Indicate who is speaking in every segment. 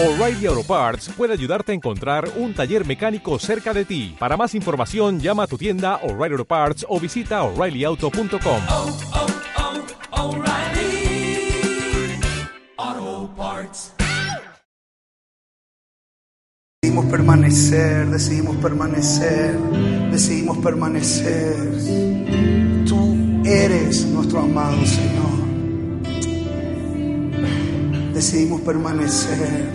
Speaker 1: O'Reilly Auto Parts puede ayudarte a encontrar un taller mecánico cerca de ti. Para más información, llama a tu tienda O'Reilly Auto Parts o visita oreillyauto.com.
Speaker 2: oh, oh, Parts.
Speaker 3: Decidimos permanecer, decidimos permanecer, decidimos permanecer. Tú eres nuestro amado Señor. Decidimos permanecer.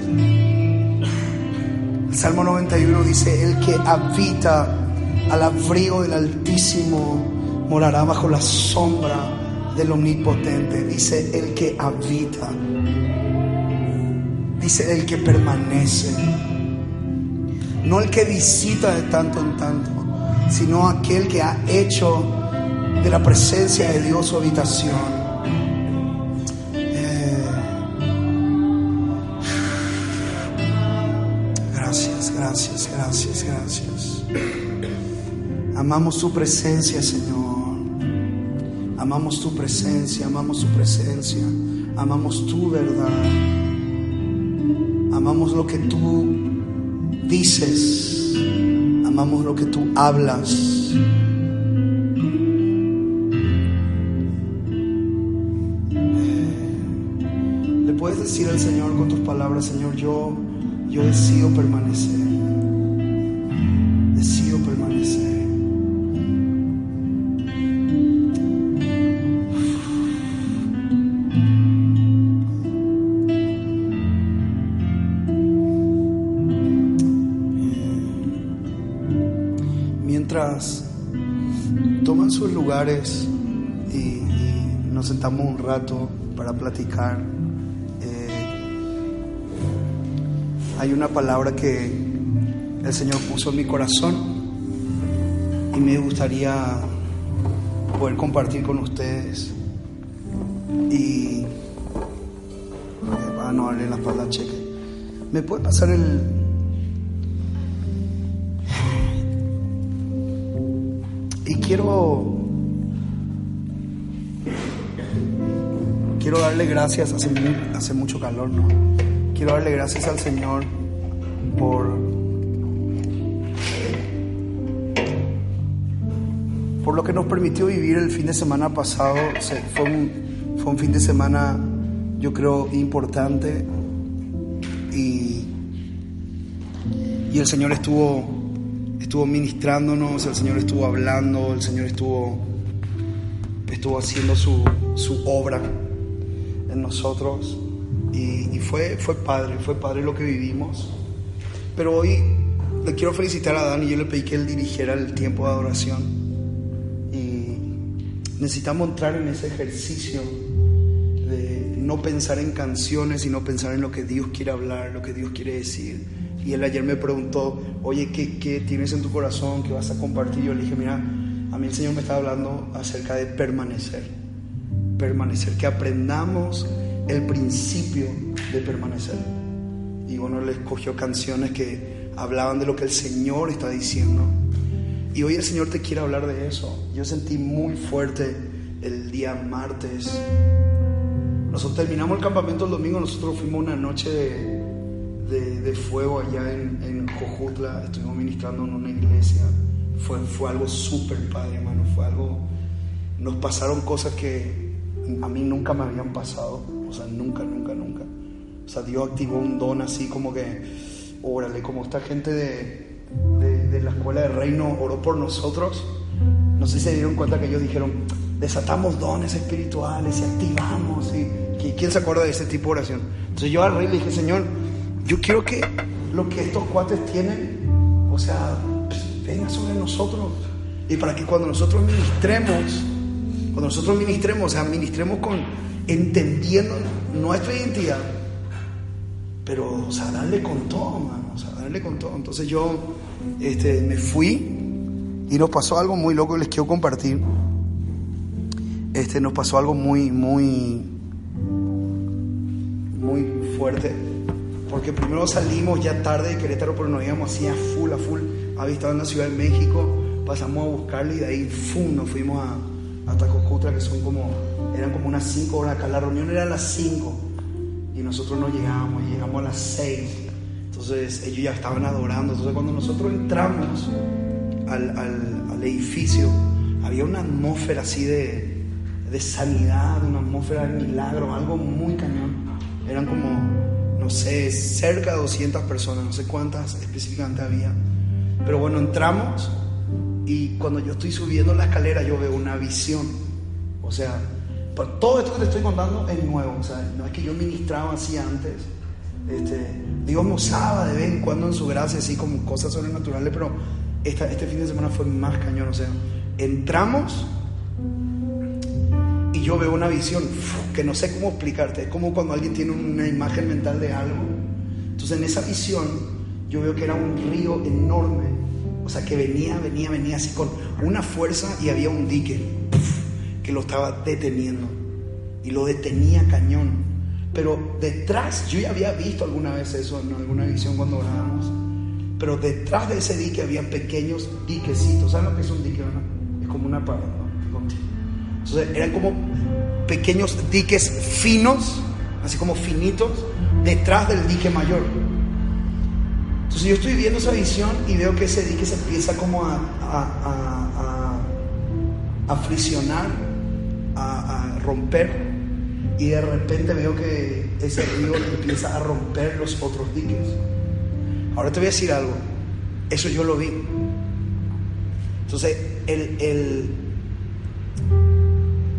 Speaker 3: El Salmo 91 dice, el que habita al abrigo del Altísimo morará bajo la sombra del Omnipotente. Dice, el que habita. Dice, el que permanece no el que visita de tanto en tanto, sino aquel que ha hecho de la presencia de Dios su habitación. Gracias, gracias. Amamos tu presencia, Señor. Amamos tu presencia, amamos tu presencia, amamos tu verdad. Amamos lo que tú dices, amamos lo que tú hablas. Le puedes decir al Señor con tus palabras, Señor, yo, yo decido permanecer. Lugares y, nos sentamos un rato para platicar, eh, hay una palabra que el Señor puso en mi corazón y me gustaría poder compartir con ustedes. Y para no darle la espalda al cheque, ¿me puede pasar el, Y quiero quiero darle gracias hace, mu- hace mucho calor, ¿no? Quiero darle gracias al Señor por por lo que nos permitió vivir el fin de semana pasado. Fue un fue un fin de semana yo creo importante y y el Señor estuvo estuvo ministrándonos, el Señor estuvo hablando, el Señor estuvo estuvo haciendo su, su obra nosotros y, y fue, fue padre, fue padre lo que vivimos. Pero hoy le quiero felicitar a Dan y yo le pedí que él dirigiera el tiempo de adoración y necesitamos entrar en ese ejercicio de no pensar en canciones, sino pensar en lo que Dios quiere hablar, lo que Dios quiere decir. Y él ayer me preguntó, oye, ¿qué, qué tienes en tu corazón? ¿Qué vas a compartir? Yo le dije, mira, a mí el Señor me está hablando acerca de permanecer. Permanecer, que aprendamos el principio de permanecer. Y bueno, le escogió canciones que hablaban de lo que el Señor está diciendo. Y hoy el Señor te quiere hablar de eso. Yo sentí muy fuerte el día martes. Nosotros terminamos el campamento el domingo, nosotros fuimos una noche de, de- fuego allá en, en estuvimos ministrando en una iglesia. Fue, fue algo súper padre, hermano. Fue algo. Nos pasaron cosas que a mí nunca me habían pasado. O sea, nunca, nunca, nunca. O sea, Dios activó un don así como que, órale, como esta gente de, de, la escuela de reino oró por nosotros. No sé si se dieron cuenta que ellos dijeron, desatamos dones espirituales y activamos. Y, ¿qui- ¿Quién se acuerda de ese tipo de oración? Entonces yo al rey le dije, Señor, yo quiero que lo que estos cuates tienen, o sea, venga sobre nosotros. Y para que cuando nosotros ministremos, cuando nosotros ministremos, o sea, ministremos con entendiendo nuestra identidad, pero, o sea, darle con todo, mano, o sea, darle con todo. Entonces yo este, me fui y nos pasó algo muy loco que les quiero compartir. Este, nos pasó algo muy, muy, muy fuerte. Porque primero salimos ya tarde de Querétaro, pero nos íbamos así a full, a full. Había estado en la Ciudad de México, pasamos a buscarle y de ahí, ¡fum! nos fuimos a, a Tacocutra, que son como, eran como unas 5 horas acá. La reunión era a las 5. y nosotros no llegábamos, llegamos a las 6. Entonces ellos ya estaban adorando. Entonces cuando nosotros entramos al, al- al edificio, había una atmósfera así de, de sanidad, una atmósfera de milagro, algo muy cañón. Eran como, no sé, cerca de 200 personas, no sé cuántas específicamente había. Pero bueno, entramos y cuando yo estoy subiendo la escalera yo veo una visión. O sea, todo esto que te estoy contando es nuevo. O sea, no es que yo ministraba así antes. Este, Dios me usaba de vez en cuando en su gracia, así como cosas sobrenaturales, pero este fin de semana fue más cañón. O sea, entramos y yo veo una visión que no sé cómo explicarte. Es como cuando alguien tiene una imagen mental de algo. Entonces, en esa visión, yo veo que era un río enorme. O sea, que venía, venía, venía así con una fuerza y había un dique que lo estaba deteniendo. Y lo detenía cañón. Pero detrás, yo ya había visto alguna vez eso en alguna visión cuando orábamos. Pero detrás de ese dique había pequeños diquecitos. ¿Saben lo que es un dique? Es como una pared. ¿no? Entonces eran como pequeños diques finos, así como finitos, detrás del dique mayor. Entonces yo estoy viendo esa visión y veo que ese dique se empieza como a, a, a, a, a romper. Y de repente veo que ese río empieza a romper los otros diques. Ahora te voy a decir algo. Eso yo lo vi. Entonces, el,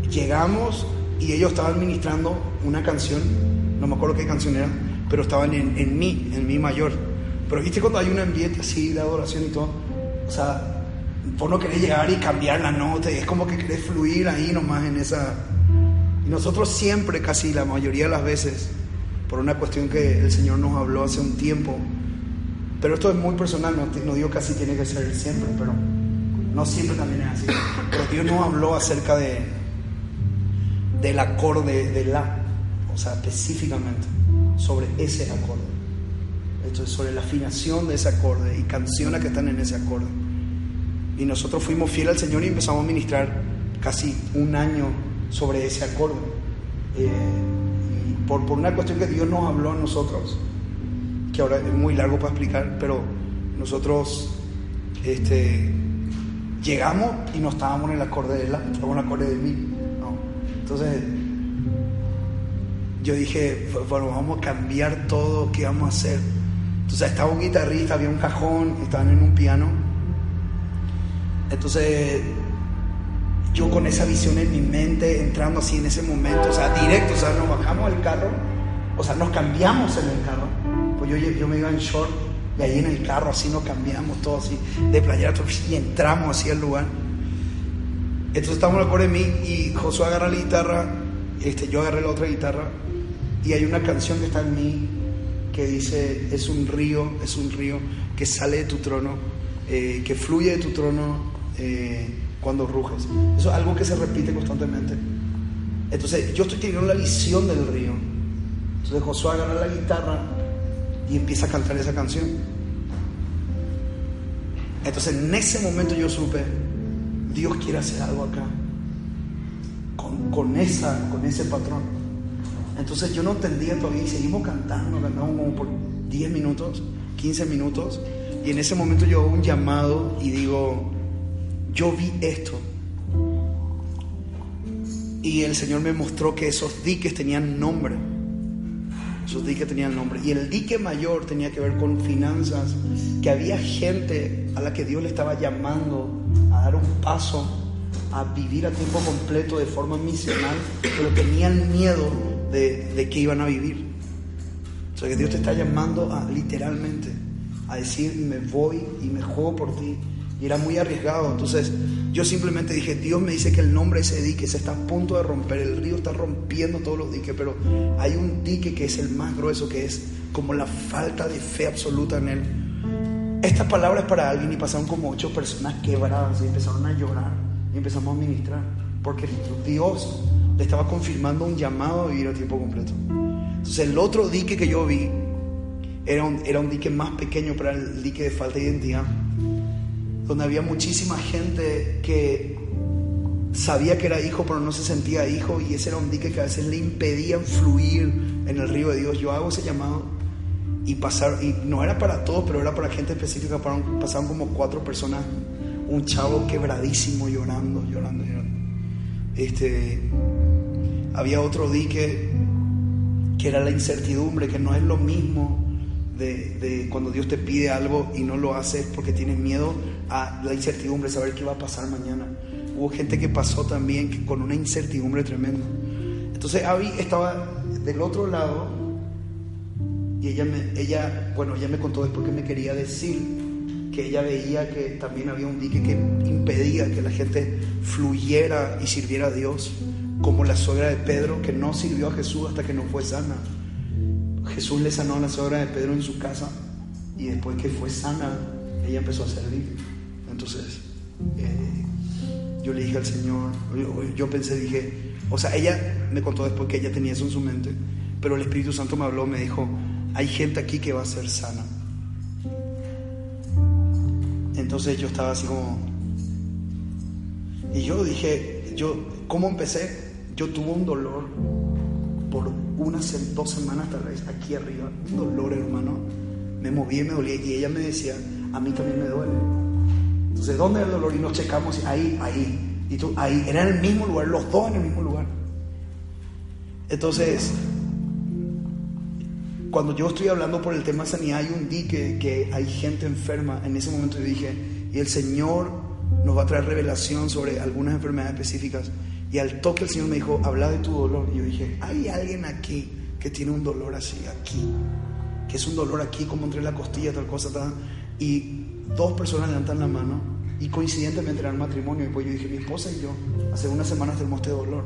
Speaker 3: llegamos y ellos estaban ministrando una canción. No me acuerdo qué canción era, pero estaban en, en mí, en mi mayor. Pero viste cuando hay un ambiente así de adoración y todo. O sea, vos no querés llegar y cambiar la nota. Es como que querés fluir ahí nomás en esa, y nosotros siempre, casi la mayoría de las veces, por una cuestión que el Señor nos habló hace un tiempo, pero esto es muy personal, no, no digo que así tiene que ser siempre, pero no siempre también es así. Pero Dios nos habló acerca de del acorde de la, o sea, específicamente sobre ese acorde. Esto es sobre la afinación de ese acorde y canciones que están en ese acorde. Y nosotros fuimos fieles al Señor y empezamos a ministrar casi un año sobre ese acorde. Eh, por, por una cuestión que Dios nos habló a nosotros, que ahora es muy largo para explicar, pero nosotros este, llegamos y no estábamos en el acorde de la, estábamos en el acorde de. ¿no? Entonces, yo dije, bueno, vamos a cambiar todo, ¿qué vamos a hacer? Entonces estaba un guitarrista, había un cajón, estaban en un piano. Entonces, yo con esa visión en mi mente, entrando así en ese momento, o sea, directo, o sea, nos bajamos del carro, o sea, nos cambiamos en el carro. Pues yo, yo me iba en short y ahí en el carro así nos cambiamos todo así, de playera y entramos así al lugar. Entonces estamos en coro de mí y Josué agarra la guitarra, este, yo agarré la otra guitarra y hay una canción que está en mí que dice, es un río, es un río que sale de tu trono, eh, que fluye de tu trono eh, cuando ruges. Eso es algo que se repite constantemente. Entonces yo estoy teniendo la visión del río. Entonces Josué agarra la guitarra y empieza a cantar esa canción. Entonces en ese momento yo supe, Dios quiere hacer algo acá, con, con esa, con ese patrón. Entonces yo no entendía todavía y seguimos cantando, cantamos como por 10 minutos, 15 minutos. Y en ese momento yo hago un llamado y digo, yo vi esto. Y el Señor me mostró que esos diques tenían nombre. Esos diques tenían nombre. Y el dique mayor tenía que ver con finanzas, que había gente a la que Dios le estaba llamando a dar un paso, a vivir a tiempo completo de forma misional, pero tenían miedo de, de que iban a vivir. O sea que Dios te está llamando a literalmente a decir me voy y me juego por ti. Y era muy arriesgado. Entonces yo simplemente dije, Dios me dice que el nombre de ese dique se está a punto de romper. El río está rompiendo todos los diques, pero hay un dique que es el más grueso, que es como la falta de fe absoluta en él. Estas palabras para alguien y pasaron como ocho personas quebradas y empezaron a llorar y empezamos a ministrar. Porque Dios le estaba confirmando un llamado a vivir a tiempo completo. Entonces el otro dique que yo vi era un, era un dique más pequeño, pero era el dique de falta de identidad, donde había muchísima gente que sabía que era hijo, pero no se sentía hijo, y ese era un dique que a veces le impedía fluir en el río de Dios. Yo hago ese llamado y pasar, y no era para todos, pero era para gente específica, pasaron, pasaron como cuatro personas, un chavo quebradísimo llorando, llorando, llorando. Este, había otro dique que era la incertidumbre, que no es lo mismo de, cuando Dios te pide algo y no lo haces porque tienes miedo a la incertidumbre, saber qué va a pasar mañana. Hubo gente que pasó también con una incertidumbre tremenda. Entonces Abby estaba del otro lado y ella, me, ella, bueno, ella me contó después que me quería decir que ella veía que también había un dique que impedía que la gente fluyera y sirviera a Dios, como la suegra de Pedro que no sirvió a Jesús hasta que no fue sana. Jesús le sanó a la suegra de Pedro en su casa y después que fue sana, ella empezó a servir. Entonces, eh, yo le dije al Señor, yo, yo, pensé, dije, o sea, ella me contó después que ella tenía eso en su mente, pero el Espíritu Santo me habló, me dijo, hay gente aquí que va a ser sana. Entonces yo estaba así como... Y yo dije, yo, ¿cómo empecé? Yo tuve un dolor por unas dos semanas tal vez aquí arriba, un dolor hermano. Me moví y me dolía y ella me decía, a mí también me duele. Entonces, ¿dónde es el dolor? Y nos checamos, ahí, ahí. Y tú, ahí, era en el mismo lugar, los dos en el mismo lugar. Entonces, cuando yo estoy hablando por el tema de sanidad, hay un dique que hay gente enferma. En ese momento dije, y el Señor nos va a traer revelación sobre algunas enfermedades específicas. Y al toque el Señor me dijo, habla de tu dolor. Y yo dije, hay alguien aquí que tiene un dolor así, aquí. Que es un dolor aquí, como entre la costilla, tal cosa, tal. Y dos personas levantan la mano y coincidentemente era el matrimonio. Y pues yo dije, mi esposa y yo, hace unas semanas tenemos este dolor.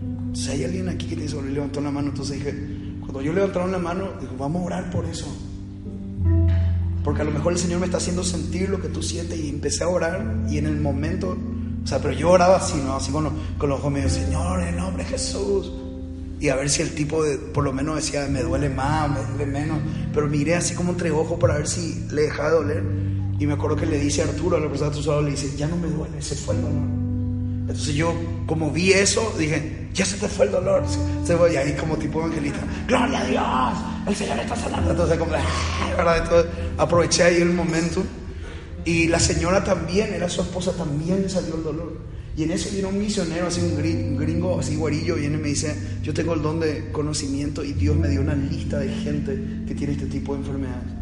Speaker 3: Entonces hay alguien aquí que tiene dolor y levantó la mano. Entonces dije, cuando yo levantaron la mano, digo, vamos a orar por eso. Porque a lo mejor el Señor me está haciendo sentir lo que tú sientes y empecé a orar y en el momento, o sea, pero yo oraba así, ¿no? Así con los, con los ojos medio, Señor, en nombre de Jesús. Y a ver si el tipo de, por lo menos decía, me duele más, me duele menos. Pero miré así como entre ojos para ver si le dejaba de doler. Y me acuerdo que le dice a Arturo, a la persona de le dice, ya no me duele, se fue el dolor. Entonces yo, como vi eso, dije, ya se te fue el dolor. Se fue, y ahí como tipo evangelista, gloria a Dios, el Señor está sanando. Entonces, como, ¿verdad? Entonces, aproveché ahí el momento. Y la señora también, era su esposa, también le salió el dolor. Y en eso viene un misionero, así un gringo, así guarillo, viene y me dice, yo tengo el don de conocimiento y Dios me dio una lista de gente que tiene este tipo de enfermedades.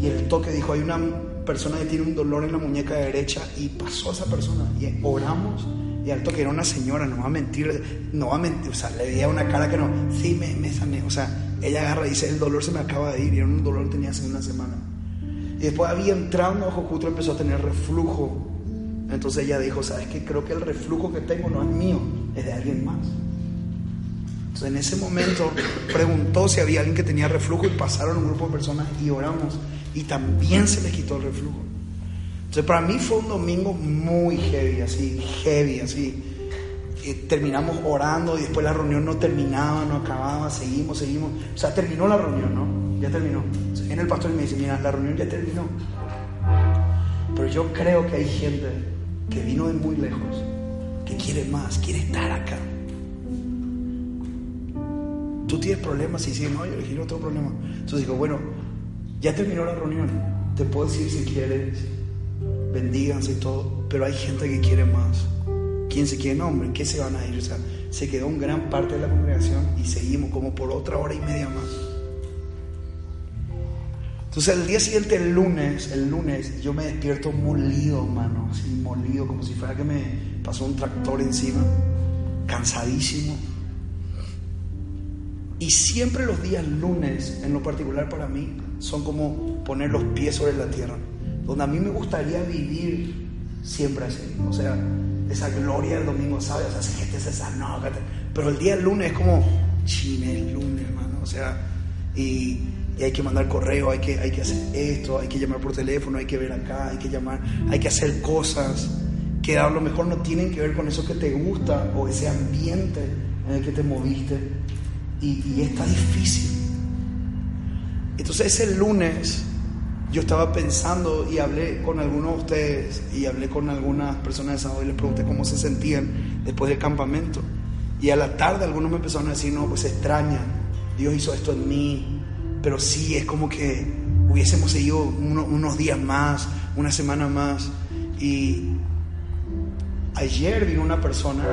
Speaker 3: Y el toque dijo, hay una persona que tiene un dolor en la muñeca derecha y pasó a esa persona y oramos y al toque era una señora, no va a mentir, no va a mentir, o sea, le veía una cara que no, sí, me, me sané, o sea, ella agarra y dice, el dolor se me acaba de ir, y era un dolor que tenía hace una semana. Y después había entrado en ojo justo empezó a tener reflujo. Entonces ella dijo, ¿sabes qué? Creo que el reflujo que tengo no es mío, es de alguien más. Entonces en ese momento preguntó si había alguien que tenía reflujo y pasaron un grupo de personas y oramos y también se le quitó el reflujo. Entonces para mí fue un domingo muy heavy, así, heavy, así. Y terminamos orando y después la reunión no terminaba, no acababa, seguimos, seguimos. O sea, terminó la reunión, ¿no? Ya terminó. Entonces, viene el pastor y me dice, mira, la reunión ya terminó. Pero yo creo que hay gente que vino de muy lejos, que quiere más, quiere estar acá. Tú tienes problemas y dices, no, yo elegí otro problema. Entonces digo, bueno, ya terminó la reunión. Te puedo decir si quieres, bendíganse y todo, pero hay gente que quiere más. ¿Quién se quiere? No, hombre, ¿qué se van a ir? O sea, se quedó un gran parte de la congregación y seguimos como por otra hora y media más. Entonces el día siguiente, el lunes, el lunes, yo me despierto molido, mano, así molido, como si fuera que me pasó un tractor encima, cansadísimo. Y siempre los días lunes, en lo particular para mí, son como poner los pies sobre la tierra. Donde a mí me gustaría vivir siempre así. O sea, esa gloria del domingo, ¿sabes? O sea, gente se sanó. Pero el día lunes es como, chine, el lunes, hermano. O sea, y, y, hay que mandar correo, hay que, hay que hacer esto, hay que llamar por teléfono, hay que ver acá, hay que llamar, hay que hacer cosas que a lo mejor no tienen que ver con eso que te gusta o ese ambiente en el que te moviste y, y está difícil. Entonces ese lunes yo estaba pensando y hablé con algunos de ustedes y hablé con algunas personas de sábado y les pregunté cómo se sentían después del campamento. Y a la tarde algunos me empezaron a decir, no, pues extraña, Dios hizo esto en mí, pero sí, es como que hubiésemos seguido unos días más, una semana más. Y ayer vino una persona,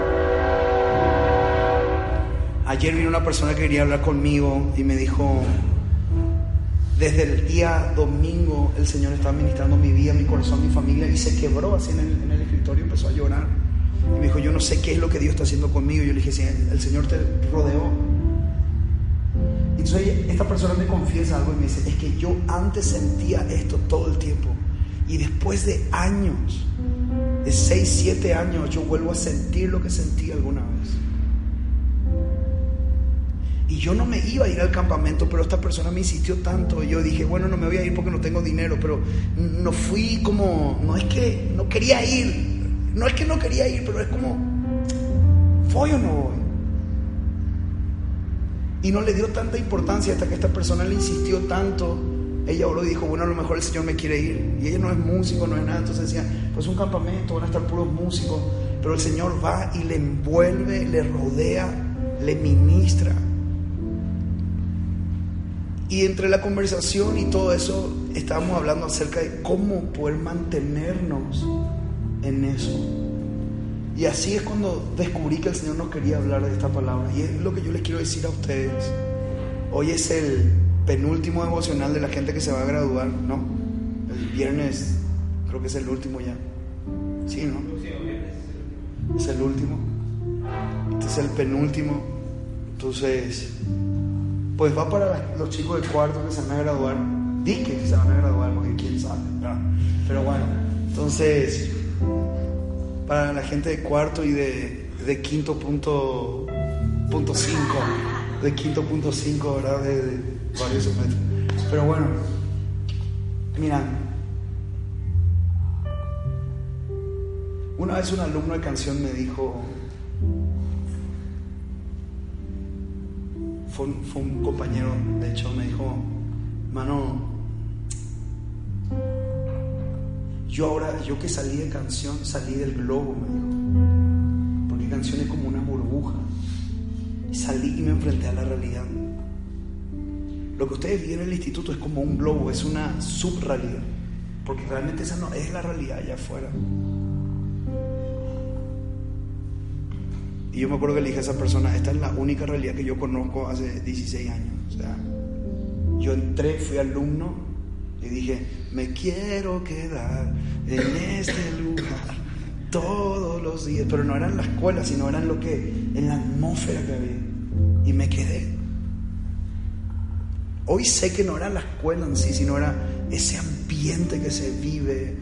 Speaker 3: ayer vino una persona que quería hablar conmigo y me dijo, desde el día domingo el Señor estaba ministrando mi vida, mi corazón, mi familia y se quebró así en el, escritorio, empezó a llorar. Y me dijo, yo no sé qué es lo que Dios está haciendo conmigo. Yo le dije, sí, el Señor te rodeó. Entonces esta persona me confiesa algo y me dice, es que yo antes sentía esto todo el tiempo. Y después de años, de 6, 7 años, yo vuelvo a sentir lo que sentí alguna vez. Y yo no me iba a ir al campamento, pero esta persona me insistió tanto. Y yo dije, bueno, no me voy a ir porque no tengo dinero, pero no fui como, no es que no quería ir, no es que no quería ir, pero es como, ¿voy o no voy? Y no le dio tanta importancia hasta que esta persona le insistió tanto. Ella lo dijo, bueno, a lo mejor el Señor me quiere ir. Y ella no es músico, no es nada. Entonces decía, pues un campamento, van a estar puros músicos. Pero el Señor va y le envuelve, le rodea, le ministra. Y entre la conversación y todo eso, estábamos hablando acerca de cómo poder mantenernos en eso. Y así es cuando descubrí que el Señor nos quería hablar de esta palabra. Y es lo que yo les quiero decir a ustedes. Hoy es el penúltimo devocional de la gente que se va a graduar, ¿no? El viernes, creo que es el último ya. Sí, ¿no? Es el último. Este es el penúltimo. Entonces, pues va para los chicos de cuarto que se van a graduar. Dije que se van a graduar, porque quién sabe. Pero bueno, entonces, para la gente de cuarto y de, de quinto punto, punto cinco, de quinto punto cinco, ¿verdad? De, varios semestres. Pero bueno, mira, una vez un alumno de canción me dijo, fue, un compañero, de hecho, me dijo, mano, yo ahora, yo que salí de canción, salí del globo, me dijo, porque canción es como una burbuja. Y salí y me enfrenté a la realidad. Lo que ustedes viven en el instituto es como un globo, es una subrealidad, porque realmente esa no es la realidad allá afuera. Y yo me acuerdo que le dije a esa persona, esta es la única realidad que yo conozco hace 16 años. O sea, yo entré, fui alumno y dije, me quiero quedar en este lugar todos los días. Pero no era en la escuela, sino era en lo que, en la atmósfera que había. Y me quedé. Hoy sé que no era la escuela en sí, sino era ese ambiente que se vive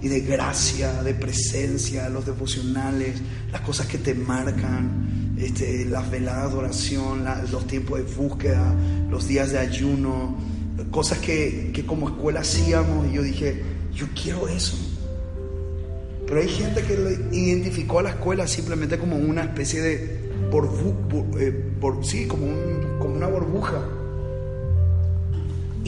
Speaker 3: y de gracia, de presencia, los devocionales, las cosas que te marcan, este, las veladas de oración, los tiempos de búsqueda, los días de ayuno, cosas que, que como escuela hacíamos y yo dije, yo quiero eso. Pero hay gente que identificó a la escuela simplemente como una especie de eh, sí, como, un, como una burbuja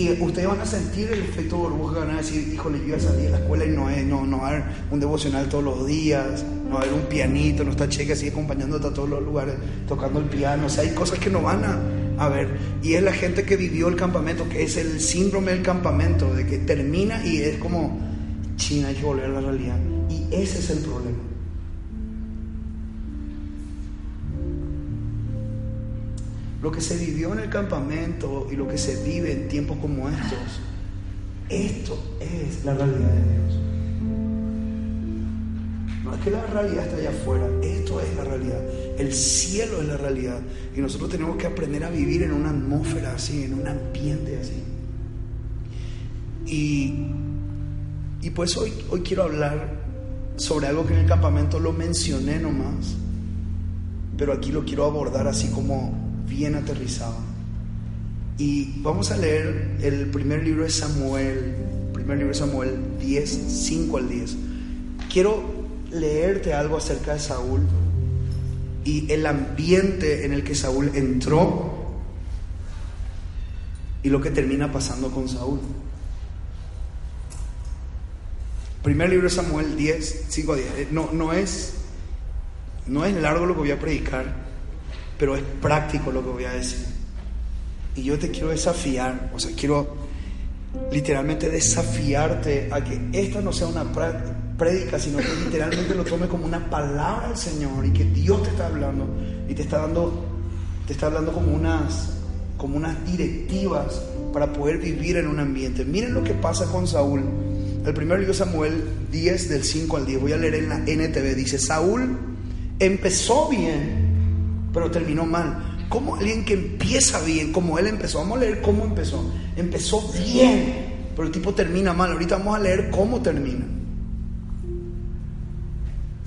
Speaker 3: y ustedes van a sentir el efecto burbuja, van a decir, híjole, yo iba a salir de la escuela y no es, no, no va haber un devocional todos los días, no va a haber un pianito, no está Cheque así acompañándote a todos los lugares, tocando el piano, o sea, hay cosas que no van a, a ver. Y es la gente que vivió el campamento, que es el síndrome del campamento, de que termina y es como, China, hay volver a la realidad. Y ese es el problema. lo que se vivió en el campamento y lo que se vive en tiempos como estos, esto es la realidad de Dios. No es que la realidad está allá afuera, esto es la realidad. El cielo es la realidad. Y nosotros tenemos que aprender a vivir en una atmósfera así, en un ambiente así. Y, y pues hoy, hoy quiero hablar sobre algo que en el campamento lo mencioné nomás, pero aquí lo quiero abordar así como bien aterrizado. Y vamos a leer el primer libro de Samuel, primer libro de Samuel 10, 5 al 10. Quiero leerte algo acerca de Saúl y el ambiente en el que Saúl entró y lo que termina pasando con Saúl. Primer libro de Samuel 10, 5 a 10. Eh, No, no, es, no es largo lo que voy a predicar, pero es práctico lo que voy a decir. Y yo te quiero desafiar, o sea, quiero literalmente desafiarte a que esta no sea una pra- prédica, sino que literalmente lo tome como una palabra del Señor y que Dios te está hablando y te está dando, te está hablando como unas, como unas directivas para poder vivir en un ambiente. Miren lo que pasa con Saúl. El primer libro de Samuel 10 del 5 al 10, voy a leer en la NTV, dice, Saúl empezó bien, pero terminó mal. ¿Cómo alguien que empieza bien, como él empezó? Vamos a leer cómo empezó. Empezó bien, pero el tipo termina mal. Ahorita vamos a leer cómo termina.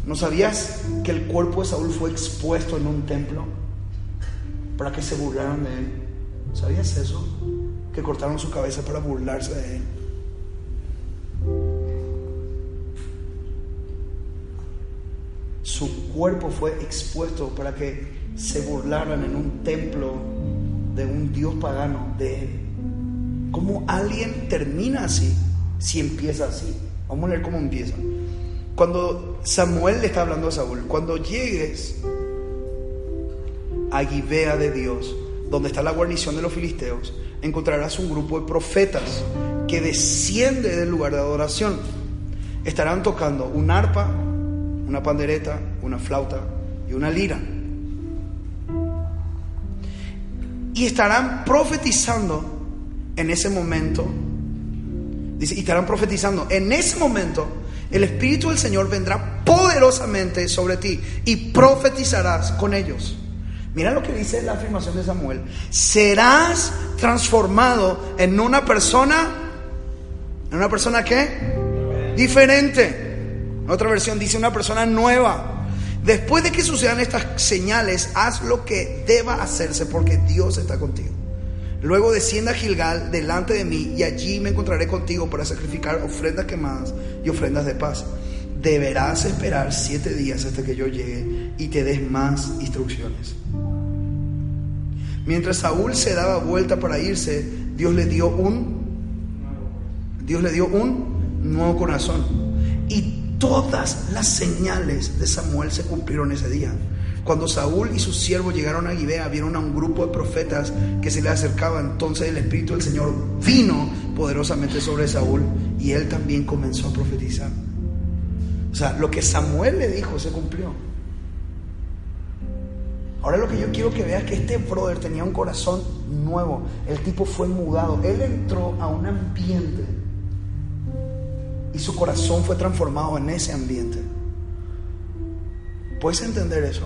Speaker 3: ¿No sabías que el cuerpo de Saúl fue expuesto en un templo para que se burlaran de él? ¿Sabías eso? Que cortaron su cabeza para burlarse de él. Su cuerpo fue expuesto para que se burlaran en un templo de un dios pagano de él. ¿Cómo alguien termina así si empieza así? Vamos a leer cómo empieza. Cuando Samuel le está hablando a Saúl, cuando llegues a Gibea de Dios, donde está la guarnición de los filisteos, encontrarás un grupo de profetas que desciende del lugar de adoración. Estarán tocando un arpa, una pandereta, una flauta y una lira. Y estarán profetizando en ese momento. Dice, y estarán profetizando. En ese momento, el Espíritu del Señor vendrá poderosamente sobre ti y profetizarás con ellos. Mira lo que dice la afirmación de Samuel. Serás transformado en una persona, en una persona qué? Diferente. Otra versión dice una persona nueva. Después de que sucedan estas señales, haz lo que deba hacerse porque Dios está contigo. Luego descienda a Gilgal delante de mí y allí me encontraré contigo para sacrificar ofrendas quemadas y ofrendas de paz. Deberás esperar siete días hasta que yo llegue y te des más instrucciones. Mientras Saúl se daba vuelta para irse, Dios le dio un Dios le dio un nuevo corazón. Y todas las señales de Samuel se cumplieron ese día. Cuando Saúl y sus siervos llegaron a Gibea, vieron a un grupo de profetas que se le acercaban. Entonces el Espíritu del Señor vino poderosamente sobre Saúl y él también comenzó a profetizar. O sea, lo que Samuel le dijo se cumplió. Ahora lo que yo quiero que veas es que este brother tenía un corazón nuevo. El tipo fue mudado. Él entró a un ambiente y su corazón fue transformado en ese ambiente. ¿Puedes entender eso?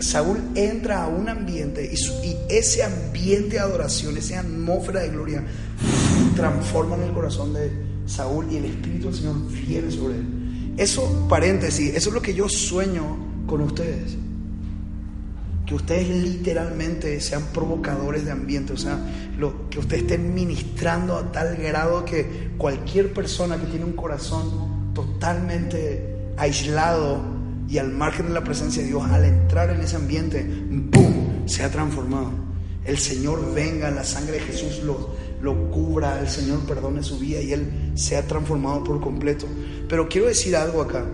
Speaker 3: Saúl entra a un ambiente y, ese ambiente de adoración, esa atmósfera de gloria, transforma en el corazón de Saúl y el Espíritu del Señor viene sobre él. Eso, paréntesis, eso es lo que yo sueño con ustedes. Que ustedes literalmente sean provocadores de ambiente, o sea, que ustedes estén ministrando a tal grado que cualquier persona que tiene un corazón totalmente aislado y al margen de la presencia de Dios, al entrar en ese ambiente, ¡boom!, se ha transformado. El Señor venga, la sangre de Jesús lo, lo cubra, el Señor perdone su vida y Él se ha transformado por completo. Pero quiero decir algo acá.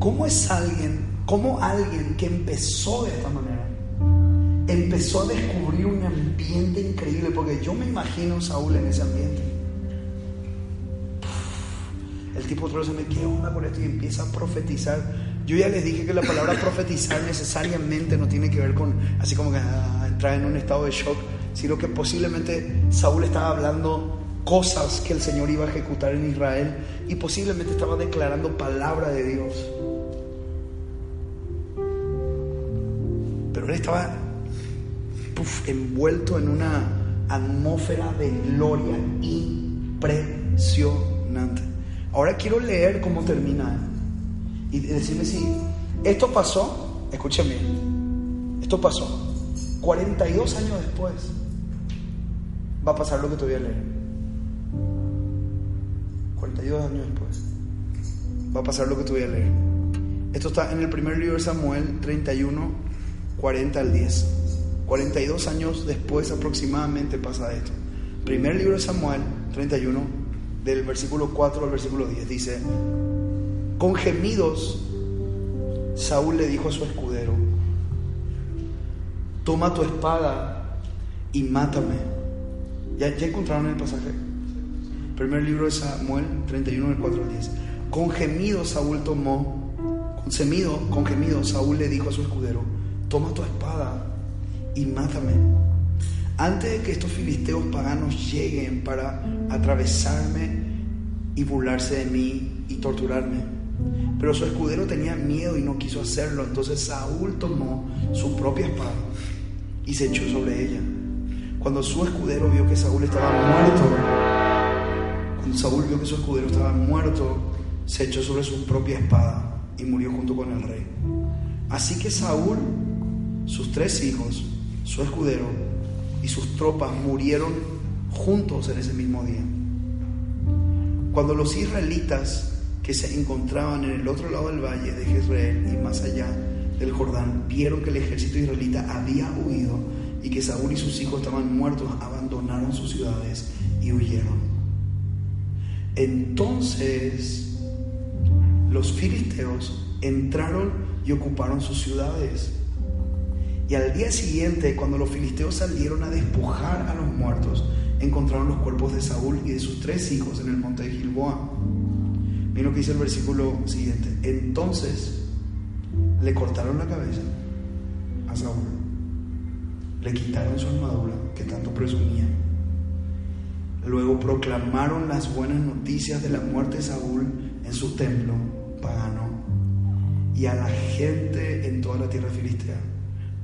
Speaker 3: ¿Cómo es alguien, cómo alguien que empezó de esta manera, empezó a descubrir un ambiente increíble? Porque yo me imagino a Saúl en ese ambiente. El tipo otro se me ¿qué onda con esto? Y empieza a profetizar. Yo ya les dije que la palabra profetizar necesariamente no tiene que ver con así como que ah, entrar en un estado de shock, sino que posiblemente Saúl estaba hablando cosas que el Señor iba a ejecutar en Israel y posiblemente estaba declarando palabra de Dios. Pero él estaba envuelto en una atmósfera de gloria impresionante. Ahora quiero leer cómo termina y decirme si esto pasó, escúcheme, esto pasó 42 años después. Va a pasar lo que te voy a leer. 42 años después. Va a pasar lo que te voy a leer. Esto está en el primer libro de Samuel 31, 40 al 10. 42 años después aproximadamente pasa esto. Primer libro de Samuel 31, del versículo 4 al versículo 10. Dice, con gemidos, Saúl le dijo a su escudero, toma tu espada y mátame. ¿Ya, ya encontraron el pasaje? Primer libro de Samuel 31, del 4 al 10. Con gemidos Saúl tomó, con gemido, con gemido Saúl le dijo a su escudero, toma tu espada y mátame. Antes de que estos filisteos paganos lleguen para atravesarme y burlarse de mí y torturarme. Pero su escudero tenía miedo y no quiso hacerlo. Entonces Saúl tomó su propia espada y se echó sobre ella. Cuando su escudero vio que Saúl estaba muerto, cuando Saúl vio que su escudero estaba muerto, se echó sobre su propia espada y murió junto con el rey. Así que Saúl, sus tres hijos, su escudero y sus tropas murieron juntos en ese mismo día. Cuando los israelitas que se encontraban en el otro lado del valle de Jezreel y más allá del Jordán vieron que el ejército israelita había huido y que Saúl y sus hijos estaban muertos, abandonaron sus ciudades y huyeron. Entonces los filisteos entraron y ocuparon sus ciudades. Y al día siguiente, cuando los filisteos salieron a despojar a los muertos, encontraron los cuerpos de Saúl y de sus tres hijos en el monte de Gilboa. Miren lo que dice el versículo siguiente. Entonces le cortaron la cabeza a Saúl, le quitaron su armadura que tanto presumía. Luego proclamaron las buenas noticias de la muerte de Saúl en su templo pagano y a la gente en toda la tierra filistea.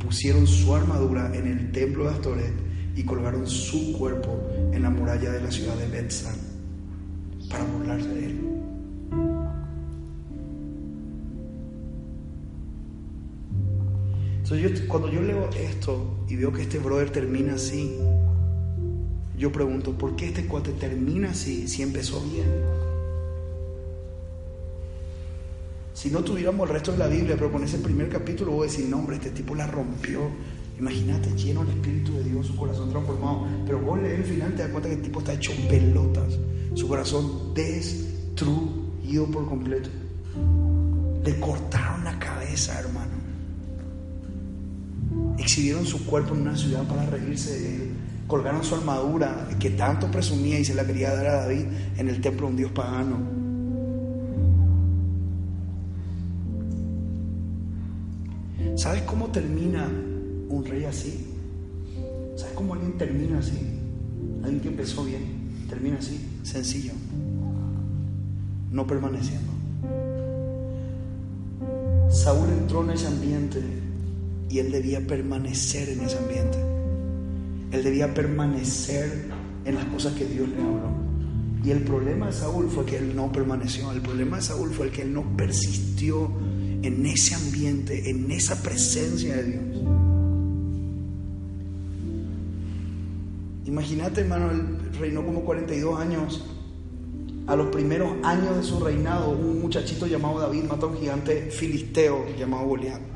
Speaker 3: Pusieron su armadura en el templo de Astoret y colgaron su cuerpo en la muralla de la ciudad de Betzan para burlarse de él. Entonces yo, cuando yo leo esto y veo que este brother termina así, yo pregunto, ¿por qué este cuate termina así si empezó bien? Si no tuviéramos el resto de la Biblia, pero con ese primer capítulo voy a decir, no, hombre, este tipo la rompió. Imagínate, lleno del Espíritu de Dios, su corazón transformado. Pero vos lees el final, te das cuenta que el tipo está hecho pelotas. Su corazón destruido por completo. Le cortaron la cabeza, hermano. Exhibieron su cuerpo en una ciudad para reírse de él. Colgaron su armadura que tanto presumía y se la quería dar a David en el templo de un dios pagano. ¿Sabes cómo termina un rey así? ¿Sabes cómo alguien termina así? Alguien que empezó bien, termina así, sencillo, no permaneciendo. Saúl entró en ese ambiente y él debía permanecer en ese ambiente. Él debía permanecer en las cosas que Dios le habló. Y el problema de Saúl fue que él no permaneció. El problema de Saúl fue el que él no persistió en ese ambiente, en esa presencia de Dios. Imagínate, hermano, él reinó como 42 años. A los primeros años de su reinado, un muchachito llamado David mató a un gigante filisteo llamado Goliat.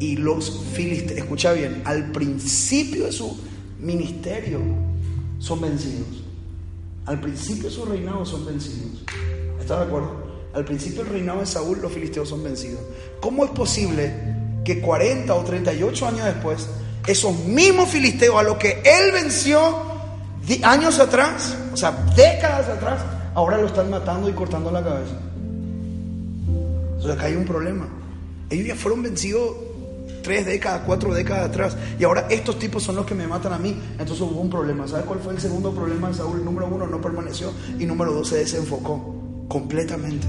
Speaker 3: Y los filisteos, escucha bien, al principio de su ministerio son vencidos. Al principio de su reinado son vencidos. ¿Estás de acuerdo? Al principio del reinado de Saúl los filisteos son vencidos. ¿Cómo es posible que 40 o 38 años después, esos mismos filisteos a los que él venció años atrás, o sea, décadas atrás, ahora lo están matando y cortando la cabeza? Entonces acá hay un problema. Ellos ya fueron vencidos tres décadas, cuatro décadas atrás. Y ahora estos tipos son los que me matan a mí. Entonces hubo un problema. ¿Sabes cuál fue el segundo problema de Saúl? Número uno, no permaneció. Y número dos, se desenfocó completamente.